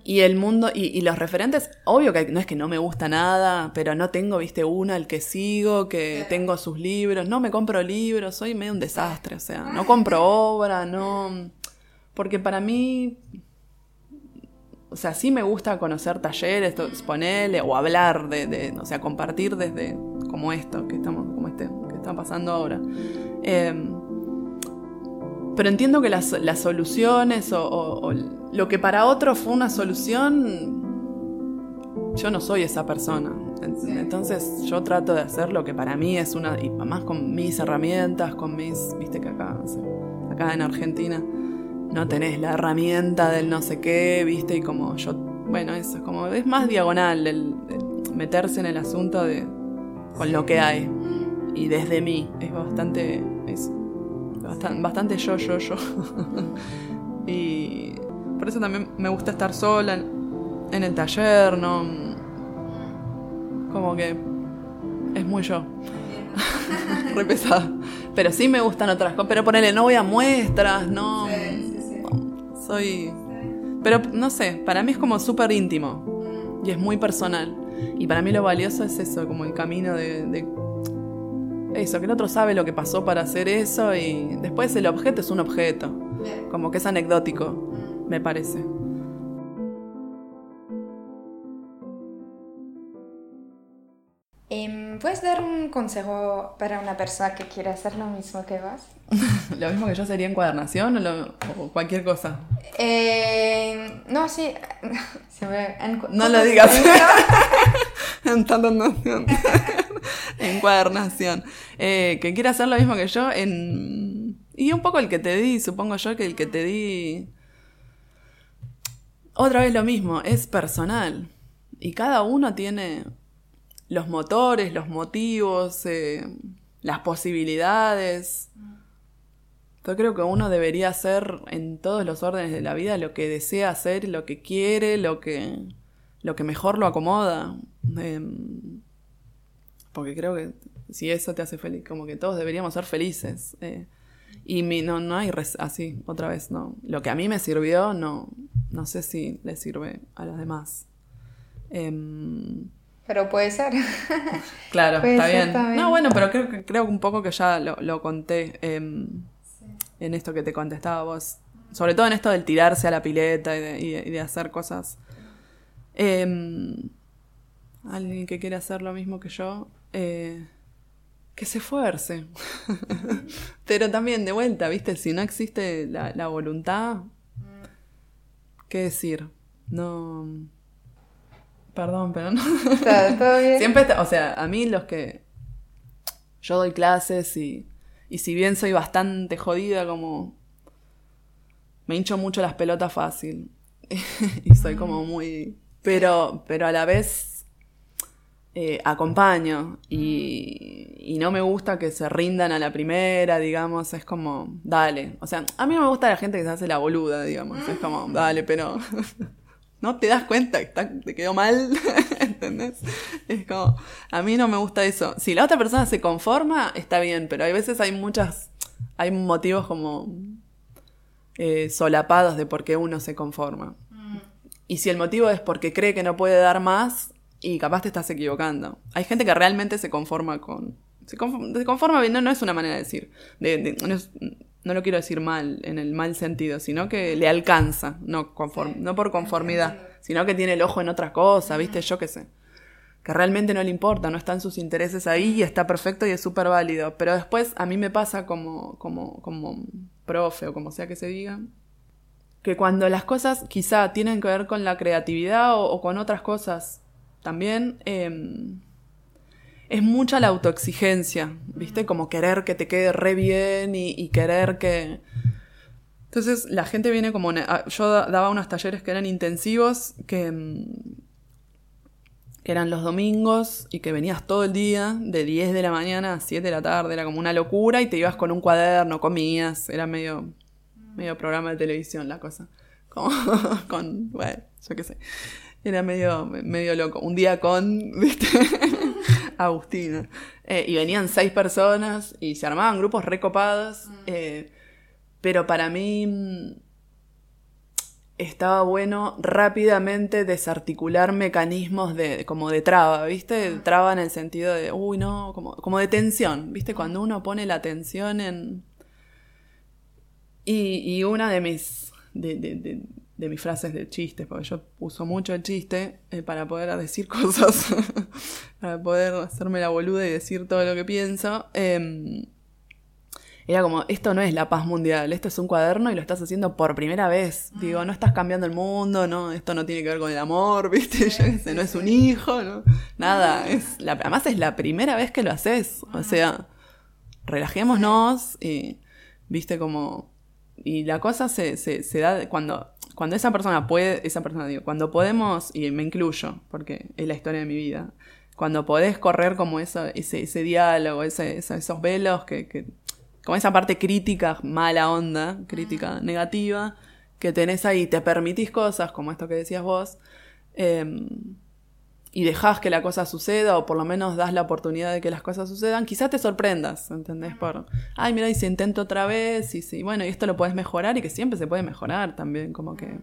y el mundo, y, y los referentes, obvio que no es que no me gusta nada, pero no tengo, viste, uno al que sigo, que tengo sus libros, no me compro libros, soy medio un desastre, o sea, no compro obra, no. Porque para mí, o sea, sí me gusta conocer talleres, ponele, o hablar de, de, o sea, compartir desde como esto que estamos, está pasando ahora. Em, pero entiendo que las, las soluciones o, o- o lo que para otro fue una solución, yo no soy esa persona. En- Entonces yo trato de hacer lo que para mí es una, y más con mis herramientas, con mis, viste que acá, acá en Argentina no tenés la herramienta del no sé qué, viste, y como yo, bueno, eso es como, es más diagonal el, el meterse en el asunto de, con lo que hay. Y desde mí, es bastante, es bastante, bastante yo, yo, yo. y por eso también me gusta estar sola en, en el taller, ¿no? Como que es muy yo. Re pesada. Pero sí me gustan otras cosas. Pero ponele, no voy a muestras, no. Soy. Pero no sé, para mí es como súper íntimo. Y es muy personal. Y para mí lo valioso es eso, como el camino de, de eso, que el otro sabe lo que pasó para hacer eso y después el objeto es un objeto. Como que es anecdótico, me parece. Em, ¿Puedes dar un consejo para una persona que quiere hacer lo mismo que vos? ¿Lo mismo que yo sería encuadernación o, lo- o cualquier cosa? Eh, no, sí. se me- en- No lo digas. Encuadernación. Encuadernación. Eh, que quiera hacer lo mismo que yo en... Y un poco el que te di, supongo yo que el que te di... Otra vez lo mismo, es personal. Y cada uno tiene los motores, los motivos, eh, las posibilidades. Yo creo que uno debería hacer en todos los órdenes de la vida lo que desea hacer, lo que quiere, lo que, lo que mejor lo acomoda. Em, porque creo que si eso te hace feliz, como que todos deberíamos ser felices. eh. y mi- no, no hay res- así, otra vez, no. Lo que a mí me sirvió, no, no sé si le sirve a los demás. Em, Pero puede ser. Claro, Puede está ser bien. No, bueno, pero creo que creo un poco que ya lo, lo conté em, en esto que te contestaba vos. Sobre todo en esto del tirarse a la pileta de- y de hacer cosas. Em, alguien que quiere hacer lo mismo que yo, eh, que se esfuerce. pero también, de vuelta, ¿viste? Si no existe la, la voluntad, ¿qué decir? No. Perdón, pero no. ¿Todo, todo bien? Siempre, está- o sea, a mí los que yo doy clases y, y si bien soy bastante jodida, como me hincho mucho las pelotas fácil y soy como muy, pero, pero a la vez eh, acompaño y, y no me gusta que se rindan a la primera, digamos, es como, dale, o sea, a mí no me gusta la gente que se hace la boluda, digamos, es como, dale, pero no te das cuenta que te quedó mal, ¿entendés? Es como, a mí no me gusta eso. Si la otra persona se conforma, está bien, pero hay veces hay muchas, hay motivos como eh, solapados de por qué uno se conforma. Y si el motivo es porque cree que no puede dar más, y capaz te estás equivocando. Hay gente que realmente se conforma con... Se conforma, se conforma no, no es una manera de decir. de- de- no, es- no lo quiero decir mal, en el mal sentido, sino que le alcanza, no, conform- no por conformidad, sino que tiene el ojo en otra cosa, ¿viste? Yo qué sé. Que realmente no le importa, no están sus intereses ahí y está perfecto y es súper válido. Pero después a mí me pasa como, como, como profe o como sea que se diga, que cuando las cosas quizá tienen que ver con la creatividad o, con otras cosas también, eh, es mucha la autoexigencia, ¿viste? Como querer que te quede re bien y, querer que... Entonces la gente viene como... Yo da- daba unos talleres que eran intensivos, que, mm, que eran los domingos y que venías todo el día, de 10 de la mañana a 7 de la tarde, era como una locura y te ibas con un cuaderno, comías, era medio, medio programa de televisión la cosa. Como con, bueno, yo qué sé. Era medio, medio loco. Un día con, ¿viste? Agustina. Eh, y venían seis personas y se armaban grupos recopados. eh, pero para mí mm, estaba bueno rápidamente desarticular mecanismos de como de traba, ¿viste? Traba en el sentido de, uy, no, como, como de tensión, ¿viste? Cuando uno pone la tensión en... Y, y una de mis, de, de- de- de mis frases de chistes, porque yo uso mucho el chiste eh, para poder decir cosas, para poder hacerme la boluda y decir todo lo que pienso. em, era como, esto no es la paz mundial, esto es un cuaderno y lo estás haciendo por primera vez. Digo, no estás cambiando el mundo, no, esto no tiene que ver con el amor, ¿viste? Yo qué sé, no es un hijo, ¿no? Nada, es la, además es la primera vez que lo haces. O sea, relajémonos y, ¿viste? Como... Y la cosa se, se, se da cuando, cuando esa persona puede, esa persona digo, cuando podemos, y me incluyo, porque es la historia de mi vida, cuando podés correr como eso, ese, ese diálogo, ese, esos velos que, que como esa parte crítica, mala onda, crítica negativa, que tenés ahí, te permitís cosas, como esto que decías vos, eh, y dejás que la cosa suceda, o por lo menos das la oportunidad de que las cosas sucedan, quizás te sorprendas, ¿entendés? Por, ay, mira, y si intento otra vez, y si, bueno, y esto lo puedes mejorar, y que siempre se puede mejorar también, como que...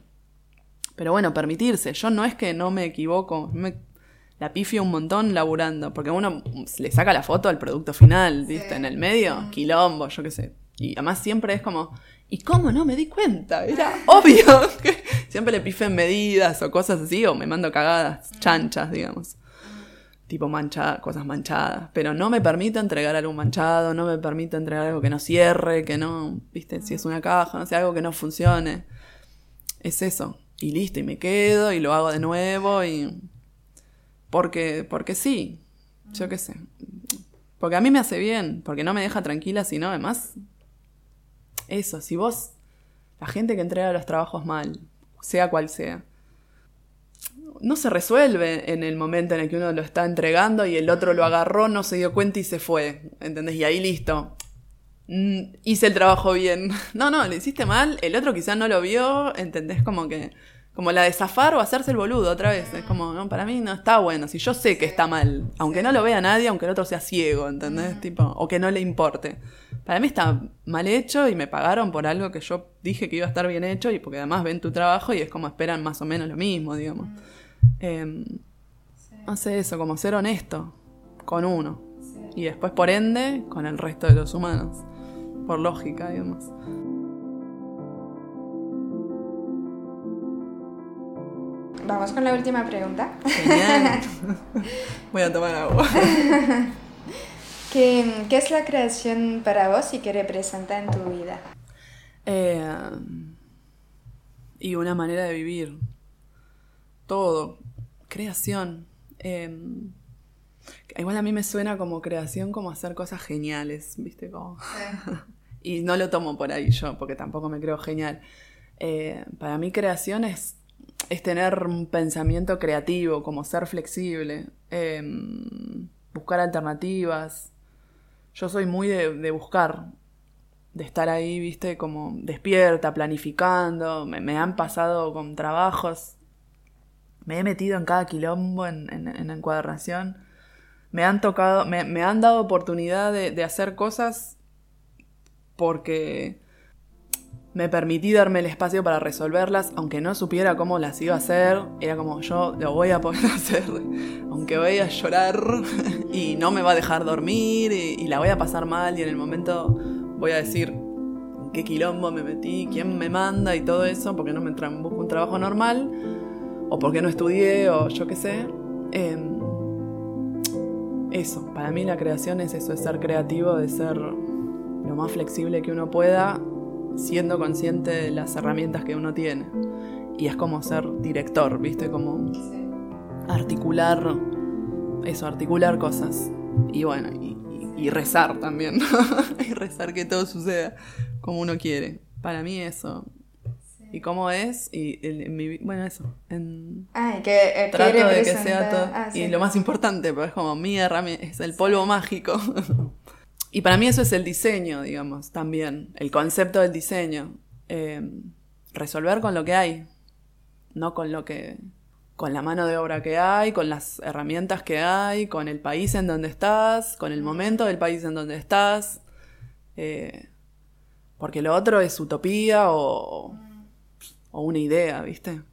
Pero bueno, permitirse, yo no es que no me equivoco, me la pifio un montón laburando, porque uno le saca la foto al producto final, ¿viste? En el medio, quilombo, yo qué sé. Y además siempre es como, ¿y cómo no me di cuenta? Era obvio que siempre le pifen medidas o cosas así, o me mando cagadas chanchas, digamos. tipo manchada, cosas manchadas, pero no me permito entregar algo manchado, no me permito entregar algo que no cierre, que no, viste, si es una caja, no sé, algo que no funcione. Es eso. Y listo, y me quedo y lo hago de nuevo y porque porque sí. Yo qué sé. Porque a mí me hace bien, porque no me deja tranquila, sino además eso, si vos la gente que entrega los trabajos mal, sea cual sea, no se resuelve en el momento en el que uno lo está entregando y el otro lo agarró, no se dio cuenta y se fue. ¿Entendés? Y ahí listo. Mm, hice el trabajo bien. No, no, le hiciste mal, el otro quizás no lo vio, ¿entendés? Como que. Como la de zafar o hacerse el boludo otra vez. Es como, no, para mí no está bueno. Si yo sé que está mal, aunque no lo vea nadie, aunque el otro sea ciego, ¿entendés? Tipo, o que no le importe. Para mí está mal hecho y me pagaron por algo que yo dije que iba a estar bien hecho y porque además ven tu trabajo y es como esperan más o menos lo mismo, digamos. Eh, sé eso, como ser honesto con uno. Y después, por ende, con el resto de los humanos. Por lógica, digamos. Vamos con la última pregunta. Genial. Voy a tomar agua. ¿Qué, ¿Qué, es la creación para vos y qué representa en tu vida? Eh, y una manera de vivir. Todo. Creación. Eh, igual a mí me suena como creación como hacer cosas geniales, ¿viste? Como... y no lo tomo por ahí yo, porque tampoco me creo genial. Eh, para mí creación es, es, tener un pensamiento creativo, como ser flexible, eh, buscar alternativas. Yo soy muy de, buscar, de estar ahí, viste, como despierta, planificando. Me, han pasado con trabajos, me he metido en cada quilombo en, en, en encuadernación. Me han tocado, me, me han dado oportunidad de hacer cosas porque me permití darme el espacio para resolverlas, aunque no supiera cómo las iba a hacer. Era como yo lo voy a poder hacer, aunque voy a llorar y no me va a dejar dormir y, la voy a pasar mal y en el momento voy a decir qué quilombo me metí, quién me manda y todo eso, porque no me busco un trabajo normal o porque no estudié o yo qué sé. Eh, eso, para mí la creación es eso, es ser creativo, de ser lo más flexible que uno pueda, siendo consciente de las herramientas que uno tiene. Y es como ser director, ¿viste? Como articular eso, articular cosas. Y bueno, y, y, y rezar también, y rezar que todo suceda como uno quiere. Para mí eso. Y cómo es, y en, mi, bueno, eso. En, ah, que, eh, trato que de que sea todo. Ah, sí. Y lo más importante, pero es como mi herramienta, es el polvo mágico. Y para mí eso es el diseño, digamos, también. El concepto del diseño. Eh, resolver con lo que hay. No con lo que. con la mano de obra que hay, con las herramientas que hay, con el país en donde estás, con el momento del país en donde estás. Eh, porque lo otro es utopía o, o una idea, ¿viste?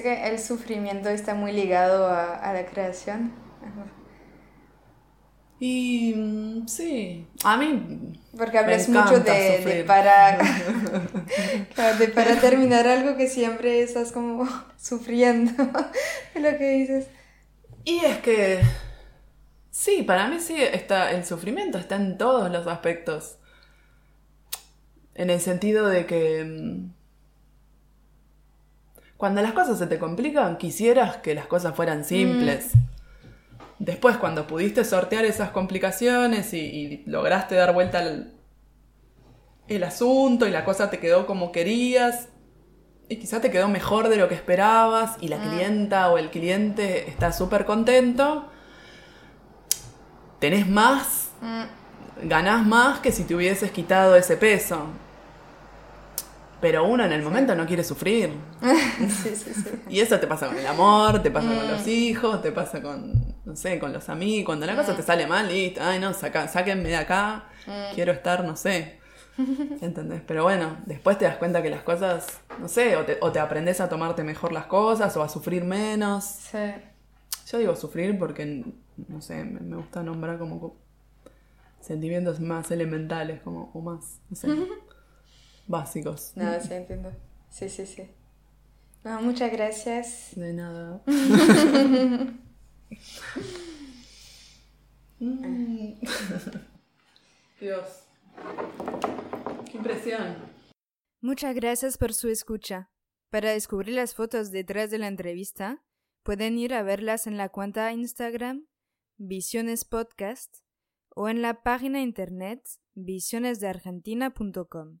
Parece que el sufrimiento está muy ligado a, a la creación? Y mm, sí, a mí... Porque hablas me mucho de, de para, claro, de para terminar algo que siempre estás como sufriendo de lo que dices. Y es que... Sí, para mí sí, está, el sufrimiento está en todos los aspectos. En el sentido de que... mm, Cuando las cosas se te complican, quisieras que las cosas fueran simples. Después, cuando pudiste sortear esas complicaciones y, y lograste dar vuelta al el asunto y la cosa te quedó como querías y quizá te quedó mejor de lo que esperabas y la clienta o el cliente está súper contento, tenés más, ganás más que si te hubieses quitado ese peso. Pero uno en el momento no quiere sufrir. Sí, sí, sí. Y eso te pasa con el amor, te pasa con los hijos, te pasa con, no sé, con los amigos. Cuando la cosa te sale mal, listo, ay no, saca, sáquenme de acá, quiero estar, no sé. ¿Entendés? Pero bueno, después te das cuenta que las cosas, no sé, o te, o te aprendes a tomarte mejor las cosas o a sufrir menos. Sí. Yo digo sufrir porque, no sé, me, me gusta nombrar como co- sentimientos más elementales, como, o más, no sé, básicos. No, sí, entiendo. Sí, sí, sí. No, muchas gracias. De nada. Mm. Dios. Qué impresión. Muchas gracias por su escucha. Para descubrir las fotos detrás de la entrevista, pueden ir a verlas en la cuenta Instagram Visiones Podcast o en la página internet visionesdeargentina.com.